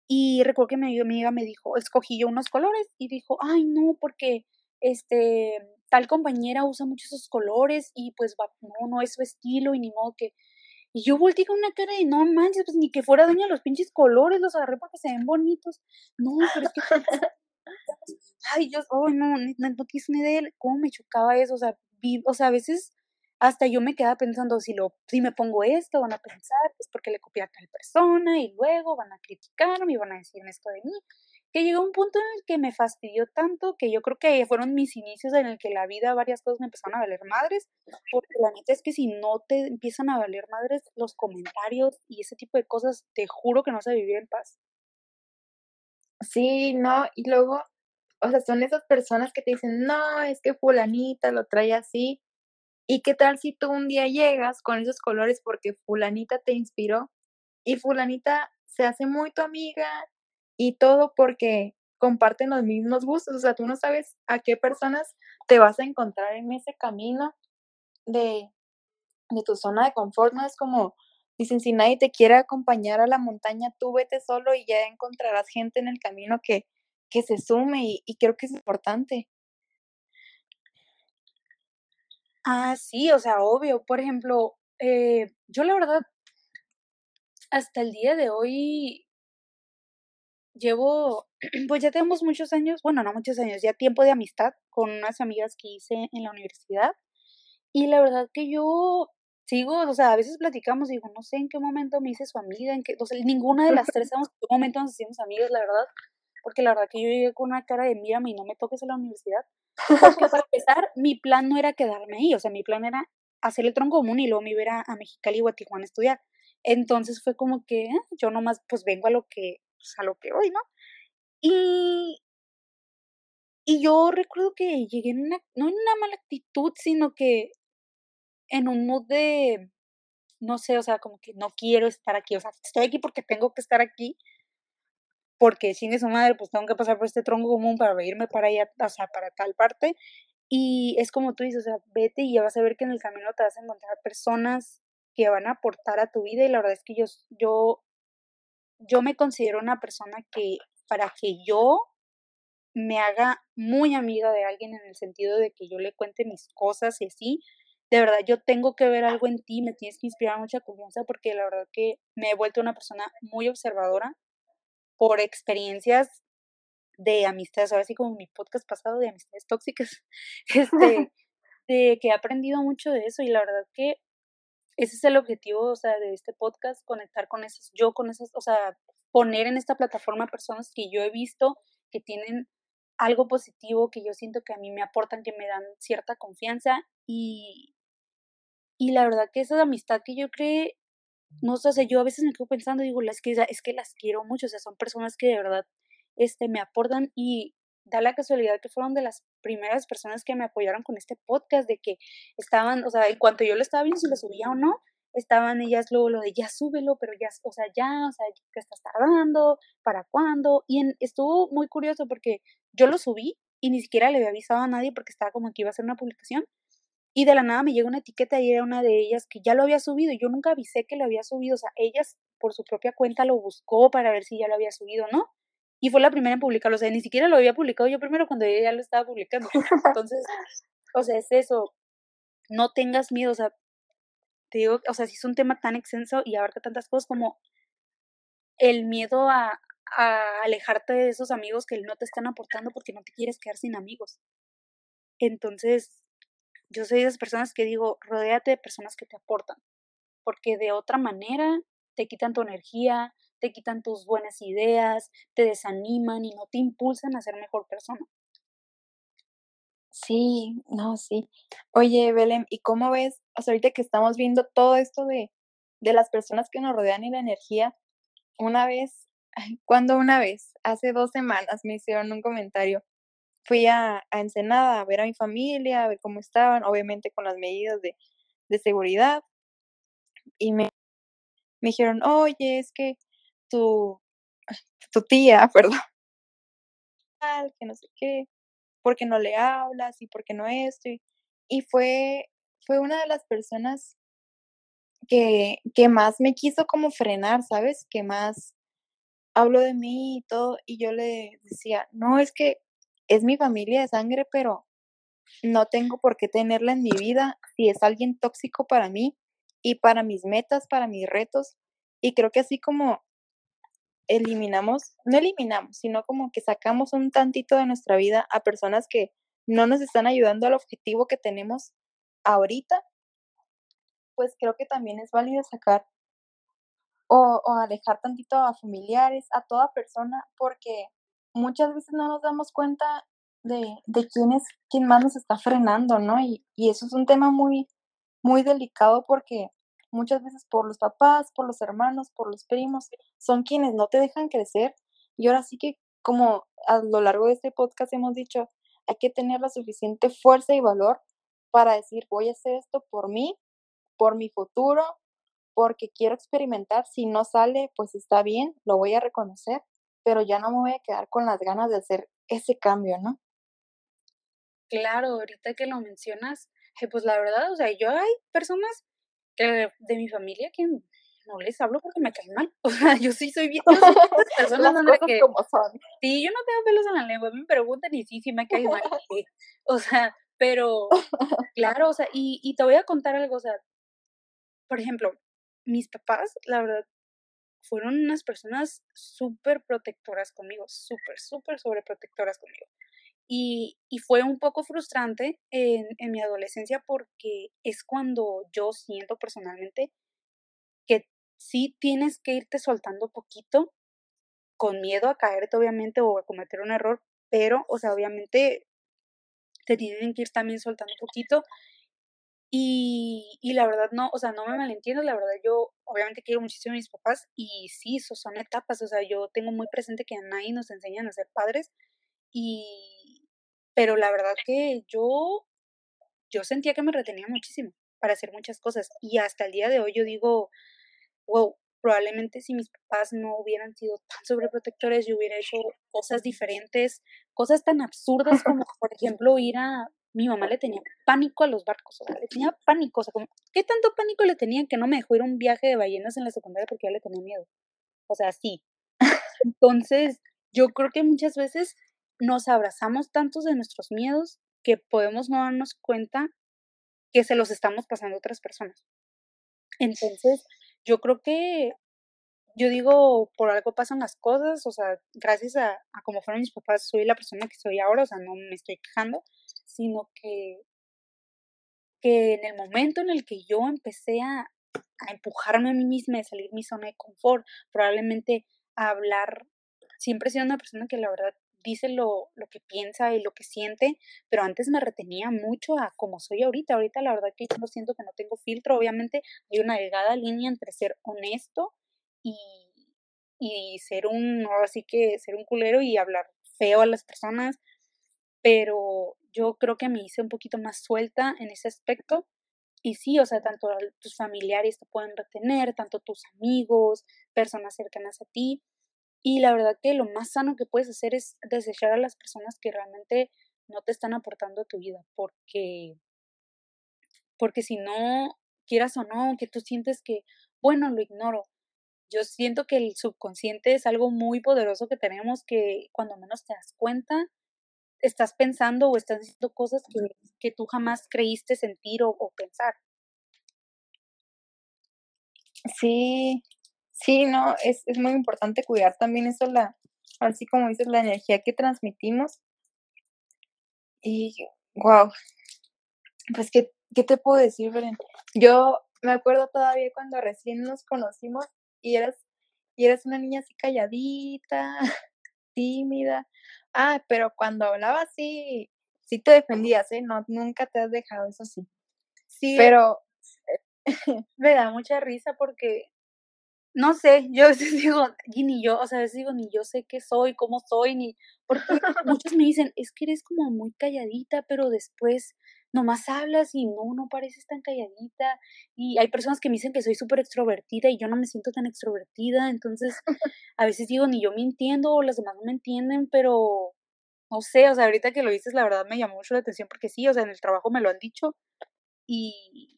y recuerdo que mi amiga me dijo, escogí yo unos colores y dijo, ay no, porque este, tal compañera usa mucho esos colores y pues no, no es su estilo y ni modo que... Y yo volteé con una cara de, no manches, pues ni que fuera dueña de los pinches colores, los agarré porque se ven bonitos. No, pero es que... Ay, yo, oh, no, no, no tienes una idea de cómo me chocaba eso, o sea, o sea, a veces hasta yo me quedaba pensando, si, lo, si me pongo esto, van a pensar, es porque le copié a tal persona y luego van a criticarme y van a decirme esto de mí. Que llegó un punto en el que me fastidió tanto que yo creo que fueron mis inicios en el que la vida, varias cosas me empezaron a valer madres, porque la neta es que si no te empiezan a valer madres los comentarios y ese tipo de cosas, te juro que no se vivir en paz. Sí, no, y luego o sea, son esas personas que te dicen, no, es que fulanita lo trae así. ¿Y qué tal si tú un día llegas con esos colores porque fulanita te inspiró y fulanita se hace muy tu amiga y todo porque comparten los mismos gustos? O sea, tú no sabes a qué personas te vas a encontrar en ese camino de, de tu zona de confort, ¿no? Es como, dicen, si nadie te quiere acompañar a la montaña, tú vete solo y ya encontrarás gente en el camino que, que se sume y, creo que es importante. Ah, sí, o sea, obvio. Por ejemplo, eh, yo la verdad, hasta el día de hoy llevo, pues ya tenemos muchos años, bueno, no muchos años, ya tiempo de amistad con unas amigas que hice en la universidad. Y la verdad que yo sigo, o sea, a veces platicamos y digo, no sé en qué momento me hice su amiga, en qué, o sea, ninguna de las tres sabemos en qué momento nos hicimos amigas, la verdad porque la verdad que yo llegué con una cara de mírame y no me toques a la universidad. Porque para empezar, mi plan no era quedarme ahí, o sea, mi plan era hacer el tronco común y luego me iba a, Mexicali o a Tijuana a estudiar. Entonces fue como que ah, yo nomás pues vengo a lo que, pues, a lo que voy, ¿no? Y, y yo recuerdo que llegué en una, no en una mala actitud, sino que en un mood de, no sé, o sea, como que no quiero estar aquí, o sea, estoy aquí porque tengo que estar aquí, porque sin su madre, pues tengo que pasar por este tronco común para irme para allá, o sea, para tal parte. Y es como tú dices, o sea, vete y ya vas a ver que en el camino te vas a encontrar personas que van a aportar a tu vida y la verdad es que yo, yo, yo me considero una persona que para que yo me haga muy amiga de alguien en el sentido de que yo le cuente mis cosas y así, de verdad yo tengo que ver algo en ti, me tienes que inspirar mucha confianza porque la verdad que me he vuelto una persona muy observadora por experiencias de amistades, ahora sí como mi podcast pasado de amistades tóxicas, este, de que he aprendido mucho de eso y la verdad que ese es el objetivo, o sea, de este podcast, conectar con esas, yo con esas, o sea, poner en esta plataforma personas que yo he visto que tienen algo positivo, que yo siento que a mí me aportan, que me dan cierta confianza y, y la verdad que esa amistad que yo creé no sé, yo a veces me quedo pensando, digo, es que, es que las quiero mucho, o sea, son personas que de verdad este, me aportan y da la casualidad que fueron de las primeras personas que me apoyaron con este podcast, de que estaban, o sea, en cuanto yo lo estaba viendo si lo subía o no, estaban ellas luego lo de ya súbelo, pero ya, o sea, ya, o sea, ¿qué estás tardando? ¿Para cuándo? Y estuvo muy curioso porque yo lo subí y ni siquiera le había avisado a nadie porque estaba como que iba a hacer una publicación y de la nada me llega una etiqueta y era una de ellas que ya lo había subido. Y yo nunca avisé que lo había subido. O sea, ellas por su propia cuenta lo buscó para ver si ya lo había subido, ¿no? Y fue la primera en publicarlo. O sea, ni siquiera lo había publicado yo primero cuando ella ya lo estaba publicando. Entonces, o sea, es eso. No tengas miedo. O sea, te digo, o sea, si es un tema tan extenso y abarca tantas cosas como el miedo a, a alejarte de esos amigos que no te están aportando porque no te quieres quedar sin amigos. Entonces, yo soy de esas personas que digo, rodéate de personas que te aportan, porque de otra manera te quitan tu energía, te quitan tus buenas ideas, te desaniman y no te impulsan a ser mejor persona. Sí, no, sí. Oye, Belén, ¿y cómo ves, o sea, ahorita que estamos viendo todo esto de, de las personas que nos rodean y la energía, una vez, cuando una vez, hace dos semanas me hicieron un comentario fui a, Ensenada a ver a mi familia, a ver cómo estaban, obviamente con las medidas de, de seguridad. Y me, me dijeron, oye, es que tu, tu tía, perdón, que no sé qué, porque no le hablas y porque no esto. Y, fue, fue una de las personas que, que más me quiso como frenar, ¿sabes? Que más habló de mí y todo. Y yo le decía, no, es que es mi familia de sangre, pero no tengo por qué tenerla en mi vida si es alguien tóxico para mí y para mis metas, para mis retos. Y creo que así como eliminamos, no eliminamos, sino como que sacamos un tantito de nuestra vida a personas que no nos están ayudando al objetivo que tenemos ahorita, pues creo que también es válido sacar o, o alejar tantito a familiares, a toda persona, porque muchas veces no nos damos cuenta de, de quién es quién más nos está frenando, ¿no? Y, y eso es un tema muy, muy delicado porque muchas veces por los papás, por los hermanos, por los primos, son quienes no te dejan crecer. Y ahora sí que como a lo largo de este podcast hemos dicho, hay que tener la suficiente fuerza y valor para decir, voy a hacer esto por mí, por mi futuro, porque quiero experimentar. Si no sale, pues está bien, lo voy a reconocer, pero ya no me voy a quedar con las ganas de hacer ese cambio, ¿no? Claro, ahorita que lo mencionas, pues la verdad, o sea, yo hay personas que de mi familia que no les hablo porque me caen mal. O sea, yo sí soy bien, yo soy personas Las cosas que, como son. sí, yo no tengo pelos en la lengua, me preguntan y sí, sí me caen mal. sí. O sea, pero, claro, o sea, y, y te voy a contar algo, o sea, por ejemplo, mis papás, la verdad, fueron unas personas súper protectoras conmigo, súper, súper sobreprotectoras conmigo. Y, y fue un poco frustrante en, en mi adolescencia porque es cuando yo siento personalmente que sí tienes que irte soltando poquito, con miedo a caerte obviamente o a cometer un error, pero, o sea, obviamente te tienen que ir también soltando poquito. Y, y la verdad no, o sea, no me malentiendas, la verdad yo obviamente quiero muchísimo a mis papás y sí, eso son etapas, o sea, yo tengo muy presente que a nadie nos enseñan a ser padres y, pero la verdad que yo, yo sentía que me retenía muchísimo para hacer muchas cosas y hasta el día de hoy yo digo, wow, probablemente si mis papás no hubieran sido tan sobreprotectores, yo hubiera hecho cosas diferentes, cosas tan absurdas como, por ejemplo, ir a... Mi mamá le tenía pánico a los barcos, o sea, le tenía pánico, o sea, como, ¿qué tanto pánico le tenía que no me dejó ir a un viaje de ballenas en la secundaria porque ya le tenía miedo? O sea, sí. Entonces, yo creo que muchas veces nos abrazamos tantos de nuestros miedos que podemos no darnos cuenta que se los estamos pasando a otras personas. Entonces, yo creo que, yo digo, por algo pasan las cosas, o sea, gracias a, a como fueron mis papás, soy la persona que soy ahora, o sea, no me estoy quejando, sino que, que en el momento en el que yo empecé a, a empujarme a mí misma, a salir de mi zona de confort, probablemente a hablar, siempre he sido una persona que la verdad dice lo, lo que piensa y lo que siente, pero antes me retenía mucho a como soy ahorita. Ahorita la verdad que yo siento que no tengo filtro. Obviamente hay una delgada línea entre ser honesto y, y ser un, ahora sí que ser un culero y hablar feo a las personas, pero yo creo que me hice un poquito más suelta en ese aspecto. Y sí, o sea, tanto tus familiares te pueden retener, tanto tus amigos, personas cercanas a ti, y la verdad que lo más sano que puedes hacer es desechar a las personas que realmente no te están aportando a tu vida, porque, porque si no, quieras o no, que tú sientes que, bueno, lo ignoro. Yo siento que el subconsciente es algo muy poderoso que tenemos que cuando menos te das cuenta, estás pensando o estás diciendo cosas que, que tú jamás creíste sentir o, o pensar. Sí, sí, no, es, es muy importante cuidar también eso, la, así como dices, la energía que transmitimos. Y, wow, pues, ¿qué, qué te puedo decir, Bren? Yo me acuerdo todavía cuando recién nos conocimos y eras, y eras una niña así calladita, tímida. Ah, pero cuando hablabas sí, sí te defendías, ¿eh? No, nunca te has dejado, eso sí. Sí, Pero, me da mucha risa porque, no sé, yo a veces digo, y ni yo, o sea, a veces digo, ni yo sé qué soy, cómo soy, ni, porque muchos me dicen, es que eres como muy calladita, pero después nomás hablas y no, no pareces tan calladita. Y hay personas que me dicen que soy súper extrovertida y yo no me siento tan extrovertida, entonces a veces digo, ni yo me entiendo o las demás no me entienden, pero no sé, o sea, ahorita que lo dices, la verdad me llamó mucho la atención porque sí, o sea, en el trabajo me lo han dicho y,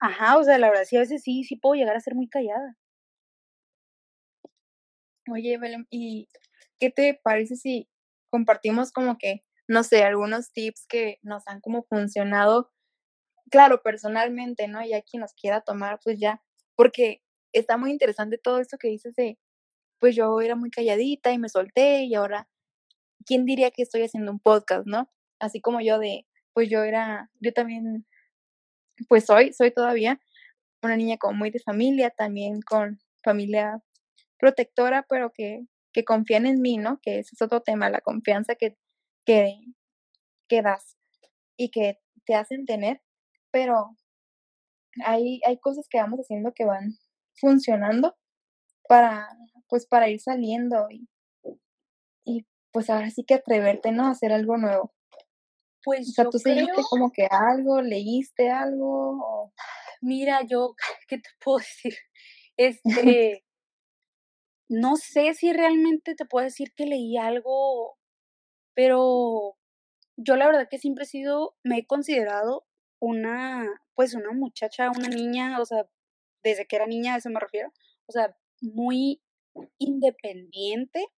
ajá, o sea, la verdad sí, a veces sí, sí puedo llegar a ser muy callada. oye, Belén, ¿y qué te parece si compartimos como que, no sé, algunos tips que nos han como funcionado, claro, personalmente, ¿no? Y a quien nos quiera tomar, pues ya, porque está muy interesante todo esto que dices de, pues yo era muy calladita y me solté y ahora, ¿quién diría que estoy haciendo un podcast, no? Así como yo de, pues yo era, yo también, pues soy, soy todavía una niña como muy de familia, también con familia protectora, pero que, que confían en mí, ¿no? Que ese es otro tema, la confianza que, que, que das y que te hacen tener, pero hay, hay cosas que vamos haciendo que van funcionando para, pues para ir saliendo y, y pues ahora sí que atreverte, ¿no? A hacer algo nuevo. Pues O sea, yo ¿tú creo, seguiste como que algo, leíste algo? o- mira, yo, ¿qué te puedo decir? Este, no sé si realmente te puedo decir que leí algo, pero yo la verdad que siempre he sido, me he considerado una, pues una muchacha, una niña, o sea, desde que era niña a eso me refiero, o sea, muy independiente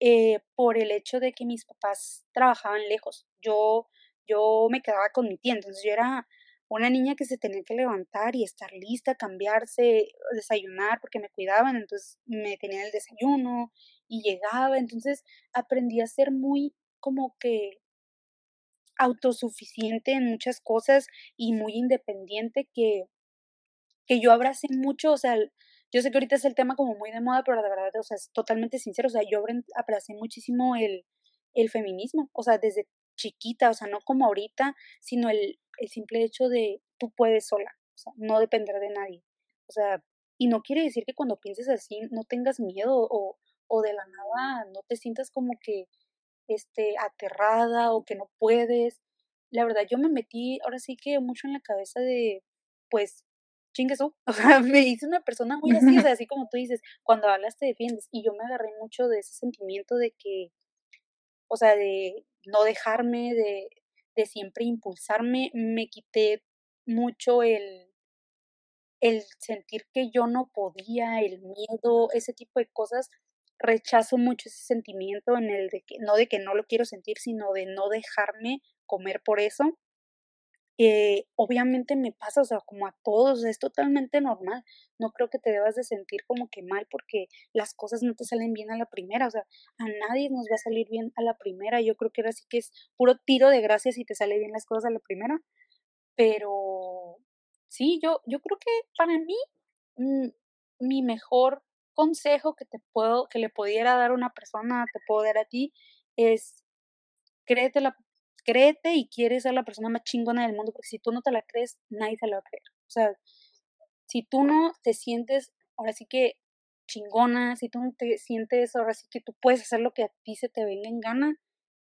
eh, por el hecho de que mis papás trabajaban lejos. Yo, yo me quedaba con mi tía, entonces yo era una niña que se tenía que levantar y estar lista, cambiarse, desayunar, porque me cuidaban, entonces me tenían el desayuno y llegaba, entonces aprendí a ser muy como que autosuficiente en muchas cosas y muy independiente que que yo abracé mucho, o sea, yo sé que ahorita es el tema como muy de moda, pero de verdad, o sea, es totalmente sincero, o sea, yo abracé muchísimo el, el feminismo, o sea, desde chiquita, o sea, no como ahorita, sino el, el simple hecho de tú puedes sola, o sea, no depender de nadie, o sea, y no quiere decir que cuando pienses así no tengas miedo o, o de la nada no te sientas como que este, aterrada o que no puedes. La verdad, yo me metí ahora sí que mucho en la cabeza de, pues, chingue su. O sea, me hice una persona muy así, o sea, así como tú dices, cuando hablas te defiendes. Y yo me agarré mucho de ese sentimiento de que, o sea, de no dejarme, de, de siempre impulsarme. Me quité mucho el, el sentir que yo no podía, el miedo, ese tipo de cosas, rechazo mucho ese sentimiento en el de que, no de que no lo quiero sentir, sino de no dejarme comer por eso. Eh, obviamente me pasa, o sea, como a todos, es totalmente normal. No creo que te debas de sentir como que mal porque las cosas no te salen bien a la primera, o sea, a nadie nos va a salir bien a la primera. Yo creo que ahora sí que es puro tiro de gracia si te sale bien las cosas a la primera. Pero sí, yo, yo creo que para mí, mm, mi mejor consejo que te puedo, que le pudiera dar una persona, te puedo dar a ti, es créete la, créete y quieres ser la persona más chingona del mundo, porque si tú no te la crees, nadie se la va a creer. O sea, si tú no te sientes, ahora sí que chingona, si tú no te sientes, ahora sí que tú puedes hacer lo que a ti se te venga en gana,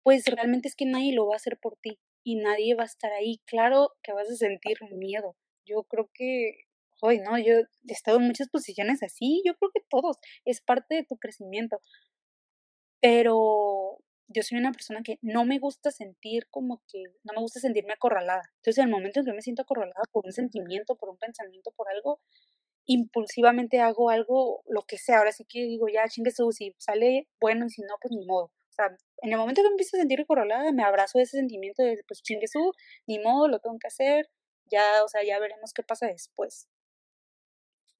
pues realmente es que nadie lo va a hacer por ti y nadie va a estar ahí. Claro que vas a sentir miedo. Yo creo que, hoy no, yo he estado en muchas posiciones así, yo creo que todos, es parte de tu crecimiento, pero yo soy una persona que no me gusta sentir como que, no me gusta sentirme acorralada. Entonces, en el momento en que me siento acorralada por un sentimiento, por un pensamiento, por algo, impulsivamente hago algo, lo que sea. Ahora sí que digo, ya chingue su, si sale bueno y si no, pues ni modo. O sea, en el momento que me empiezo a sentir acorralada, me abrazo de ese sentimiento de, pues chingue su, ni modo, lo tengo que hacer. Ya, o sea, ya veremos qué pasa después.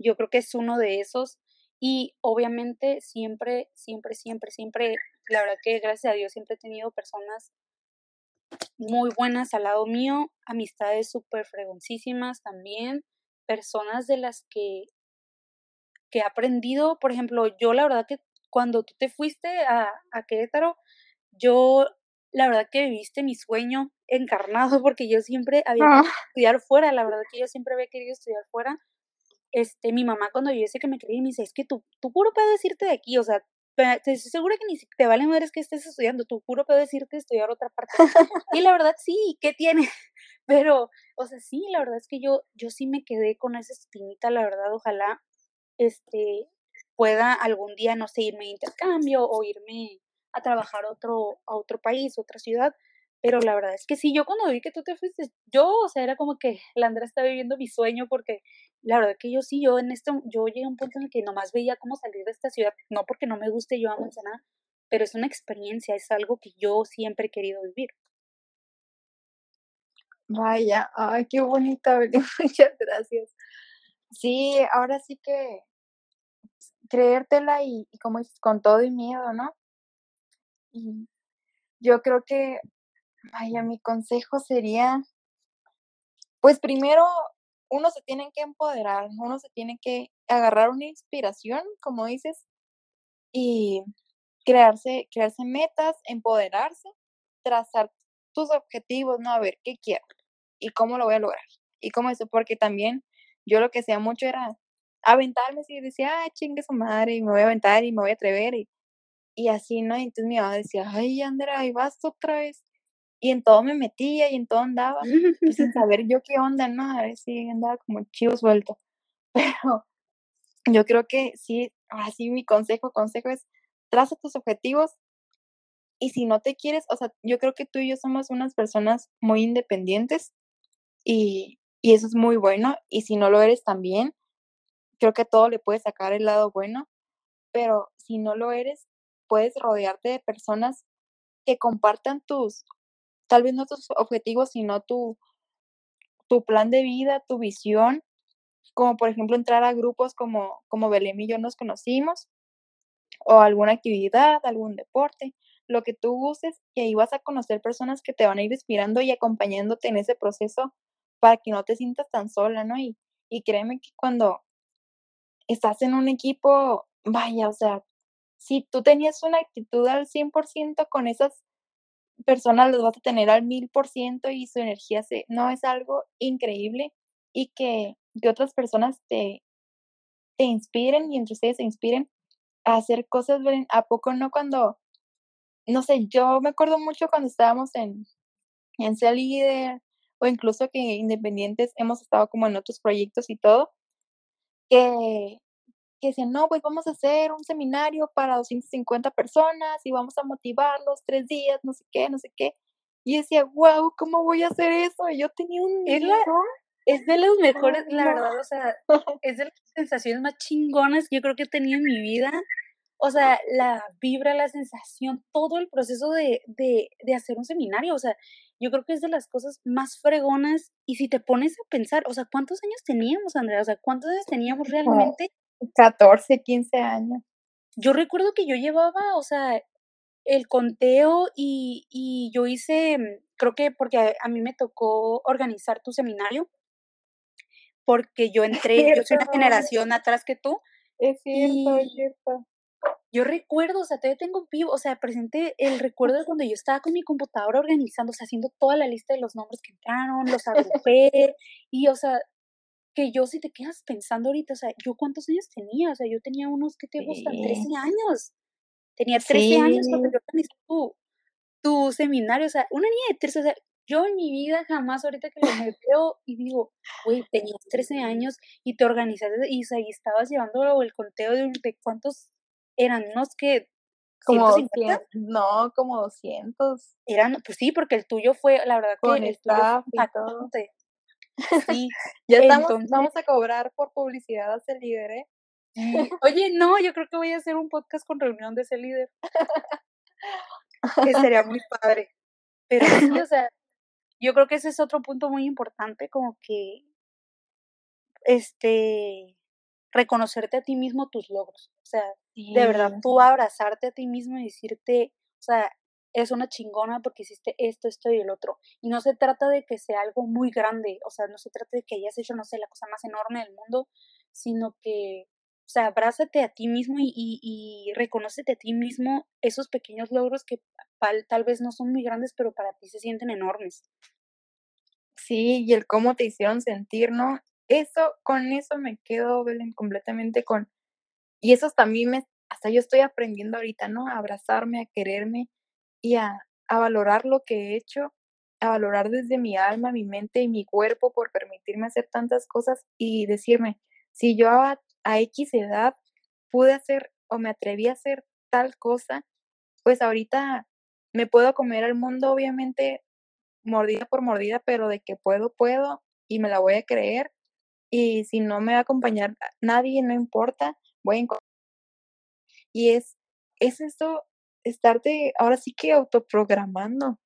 Yo creo que es uno de esos. Y obviamente siempre, siempre, siempre, siempre, la verdad que gracias a Dios siempre he tenido personas muy buenas al lado mío, amistades súper fregoncísimas también, personas de las que, que he aprendido, por ejemplo, yo la verdad que cuando tú te fuiste a, a Querétaro, yo la verdad que viviste mi sueño encarnado porque yo siempre había Ah. querido estudiar fuera, la verdad que yo siempre había querido estudiar fuera. Este, mi mamá cuando yo decía que me quería, me dice, es que tú, tú puro pedo es irte de aquí, o sea, te estoy segura que ni te vale madres que estés estudiando, tú puro pedo es irte a estudiar otra parte. Y la verdad sí, ¿qué tiene? Pero, o sea, sí, la verdad es que yo, yo sí me quedé con esa espinita, la verdad, ojalá, este, pueda algún día, no sé, irme de intercambio o irme a trabajar otro, a otro país, otra ciudad. Pero la verdad es que sí, yo cuando vi que tú te fuiste, yo, o sea, era como que la Andrea está viviendo mi sueño porque la verdad que yo sí, yo en esto, yo llegué a un punto en el que nomás veía cómo salir de esta ciudad, no porque no me guste, yo amo Ensenada, pero es una experiencia, es algo que yo siempre he querido vivir. Vaya, ay, qué bonita, muchas gracias. Sí, ahora sí que creértela y, como con todo y miedo, ¿no? Y yo creo que, vaya, mi consejo sería, pues primero, uno se tiene que empoderar, uno se tiene que agarrar una inspiración, como dices, y crearse, crearse metas, empoderarse, trazar tus objetivos, ¿no? A ver, ¿qué quiero? ¿Y cómo lo voy a lograr? Y cómo eso, porque también yo lo que hacía mucho era aventarme, así decía, ah, chingue su madre, y me voy a aventar y me voy a atrever, y, y así, ¿no? Y entonces mi mamá decía, ay, Andrea, ahí vas otra vez. Y en todo me metía y en todo andaba, pues sin saber yo qué onda, ¿no? A ver si andaba como chivo suelto. Pero yo creo que sí, ahora sí mi consejo, consejo es, traza tus objetivos y si no te quieres, o sea, yo creo que tú y yo somos unas personas muy independientes y, y eso es muy bueno. Y si no lo eres también, creo que todo le puedes sacar el lado bueno, pero si no lo eres, puedes rodearte de personas que compartan tus, tal vez no tus objetivos, sino tu, tu plan de vida, tu visión, como por ejemplo entrar a grupos como, como Belém y yo nos conocimos, o alguna actividad, algún deporte, lo que tú uses, y ahí vas a conocer personas que te van a ir inspirando y acompañándote en ese proceso para que no te sientas tan sola, ¿no? Y, y créeme que cuando estás en un equipo, vaya, o sea, si tú tenías una actitud al 100% con esas personas, los vas a tener al 1000% y su energía se, no, es algo increíble y que, que otras personas te, te inspiren y entre ustedes se inspiren a hacer cosas, ¿a poco no cuando, no sé, yo me acuerdo mucho cuando estábamos en, en Sea Líder o incluso que independientes hemos estado como en otros proyectos y todo, que que decían, no, pues vamos a hacer un seminario para 250 personas y vamos a motivarlos tres días, no sé qué, no sé qué. Y decía, wow, ¿cómo voy a hacer eso? Y yo tenía un... Es, es de los mejores, la verdad, o sea, es de las sensaciones más chingonas que yo creo que he tenido en mi vida. O sea, la vibra, la sensación, todo el proceso de, de, de hacer un seminario, o sea, yo creo que es de las cosas más fregonas. Y si te pones a pensar, o sea, ¿cuántos años teníamos, Andrea? O sea, ¿cuántos años teníamos realmente? 14, 15 años. Yo recuerdo que yo llevaba, o sea, el conteo y, y yo hice, mm, creo que porque a, mí me tocó organizar tu seminario, porque yo entré, yo soy una generación atrás que tú. Es cierto, es cierto. Yo recuerdo, o sea, todavía tengo vivo, o sea, presenté el recuerdo de cuando yo estaba con mi computadora organizando, o sea, haciendo toda la lista de los nombres que entraron, los agrupé, y, o sea, que yo si te quedas pensando ahorita, o sea, ¿yo cuántos años tenía? O sea, yo tenía unos, ¿qué te gustan? 13 años. Tenía 13 años cuando yo organizé tu, tu seminario, o sea, una niña de 13, o sea, yo en mi vida jamás ahorita que me veo y digo, güey, tenías 13 años y te organizaste y, o sea, y estabas llevando el conteo de, de cuántos eran, unos que como 100, no, como 200. Eran, pues sí, porque el tuyo fue, la verdad que el tuyo fue Sí, ya estamos, vamos a cobrar por publicidad a ese líder, ¿eh? Oye, no, yo creo que voy a hacer un podcast con reunión de ese líder. que sería muy padre. Pero sí, o sea, yo creo que ese es otro punto muy importante, como que, este, reconocerte a ti mismo tus logros. O sea, de verdad, tú abrazarte a ti mismo y decirte, o sea, es una chingona porque hiciste esto, esto y el otro. Y no se trata de que sea algo muy grande, o sea, no se trata de que hayas hecho, no sé, la cosa más enorme del mundo, sino que, o sea, abrázate a ti mismo y, y, a ti mismo esos pequeños logros que tal vez no son muy grandes, pero para ti se sienten enormes. Sí, y el cómo te hicieron sentir, ¿no? Eso, con eso me quedo, Belén, completamente con... Y eso también me, hasta yo estoy aprendiendo ahorita, ¿no? A abrazarme, a quererme, y a, valorar lo que he hecho, a valorar desde mi alma, mi mente y mi cuerpo por permitirme hacer tantas cosas y decirme, si yo a, a X edad pude hacer o me atreví a hacer tal cosa, pues ahorita me puedo comer al mundo, obviamente, mordida por mordida, pero de que puedo, puedo y me la voy a creer. Y si no me va a acompañar nadie, no importa, voy a encontrar. Y es, es eso estarte ahora sí que autoprogramando.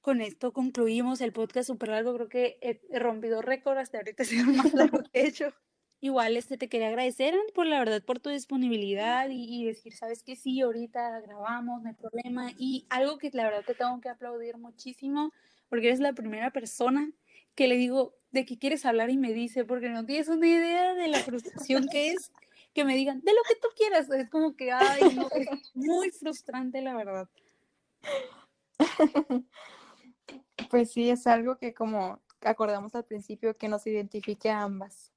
Con esto concluimos el podcast súper largo, creo que he, rompido récord hasta ahorita ha sido más largo que hecho. Igual este te quería agradecer por la verdad por tu disponibilidad y, decir, sabes que sí, ahorita grabamos, no hay problema. Y algo que la verdad te tengo que aplaudir muchísimo, porque eres la primera persona que le digo de qué quieres hablar y me dice, porque no tienes una idea de la frustración que es que me digan, de lo que tú quieras. Es como que, ay, no, es muy frustrante, la verdad. Pues sí, es algo que como acordamos al principio, que nos identifique a ambas.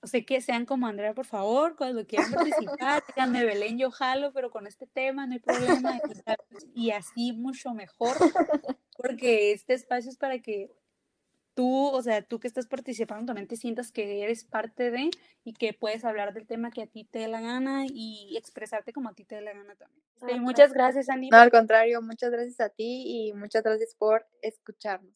O sea, que sean como Andrea, por favor, cuando quieran participar, díganme, Belén, yo jalo, pero con este tema no hay problema, y así mucho mejor, porque este espacio es para que tú, o sea, tú que estás participando también te sientas que eres parte de y que puedes hablar del tema que a ti te dé la gana y expresarte como a ti te dé la gana también. muchas gracias, Andy. No, al contrario, muchas gracias a ti y muchas gracias por escucharnos.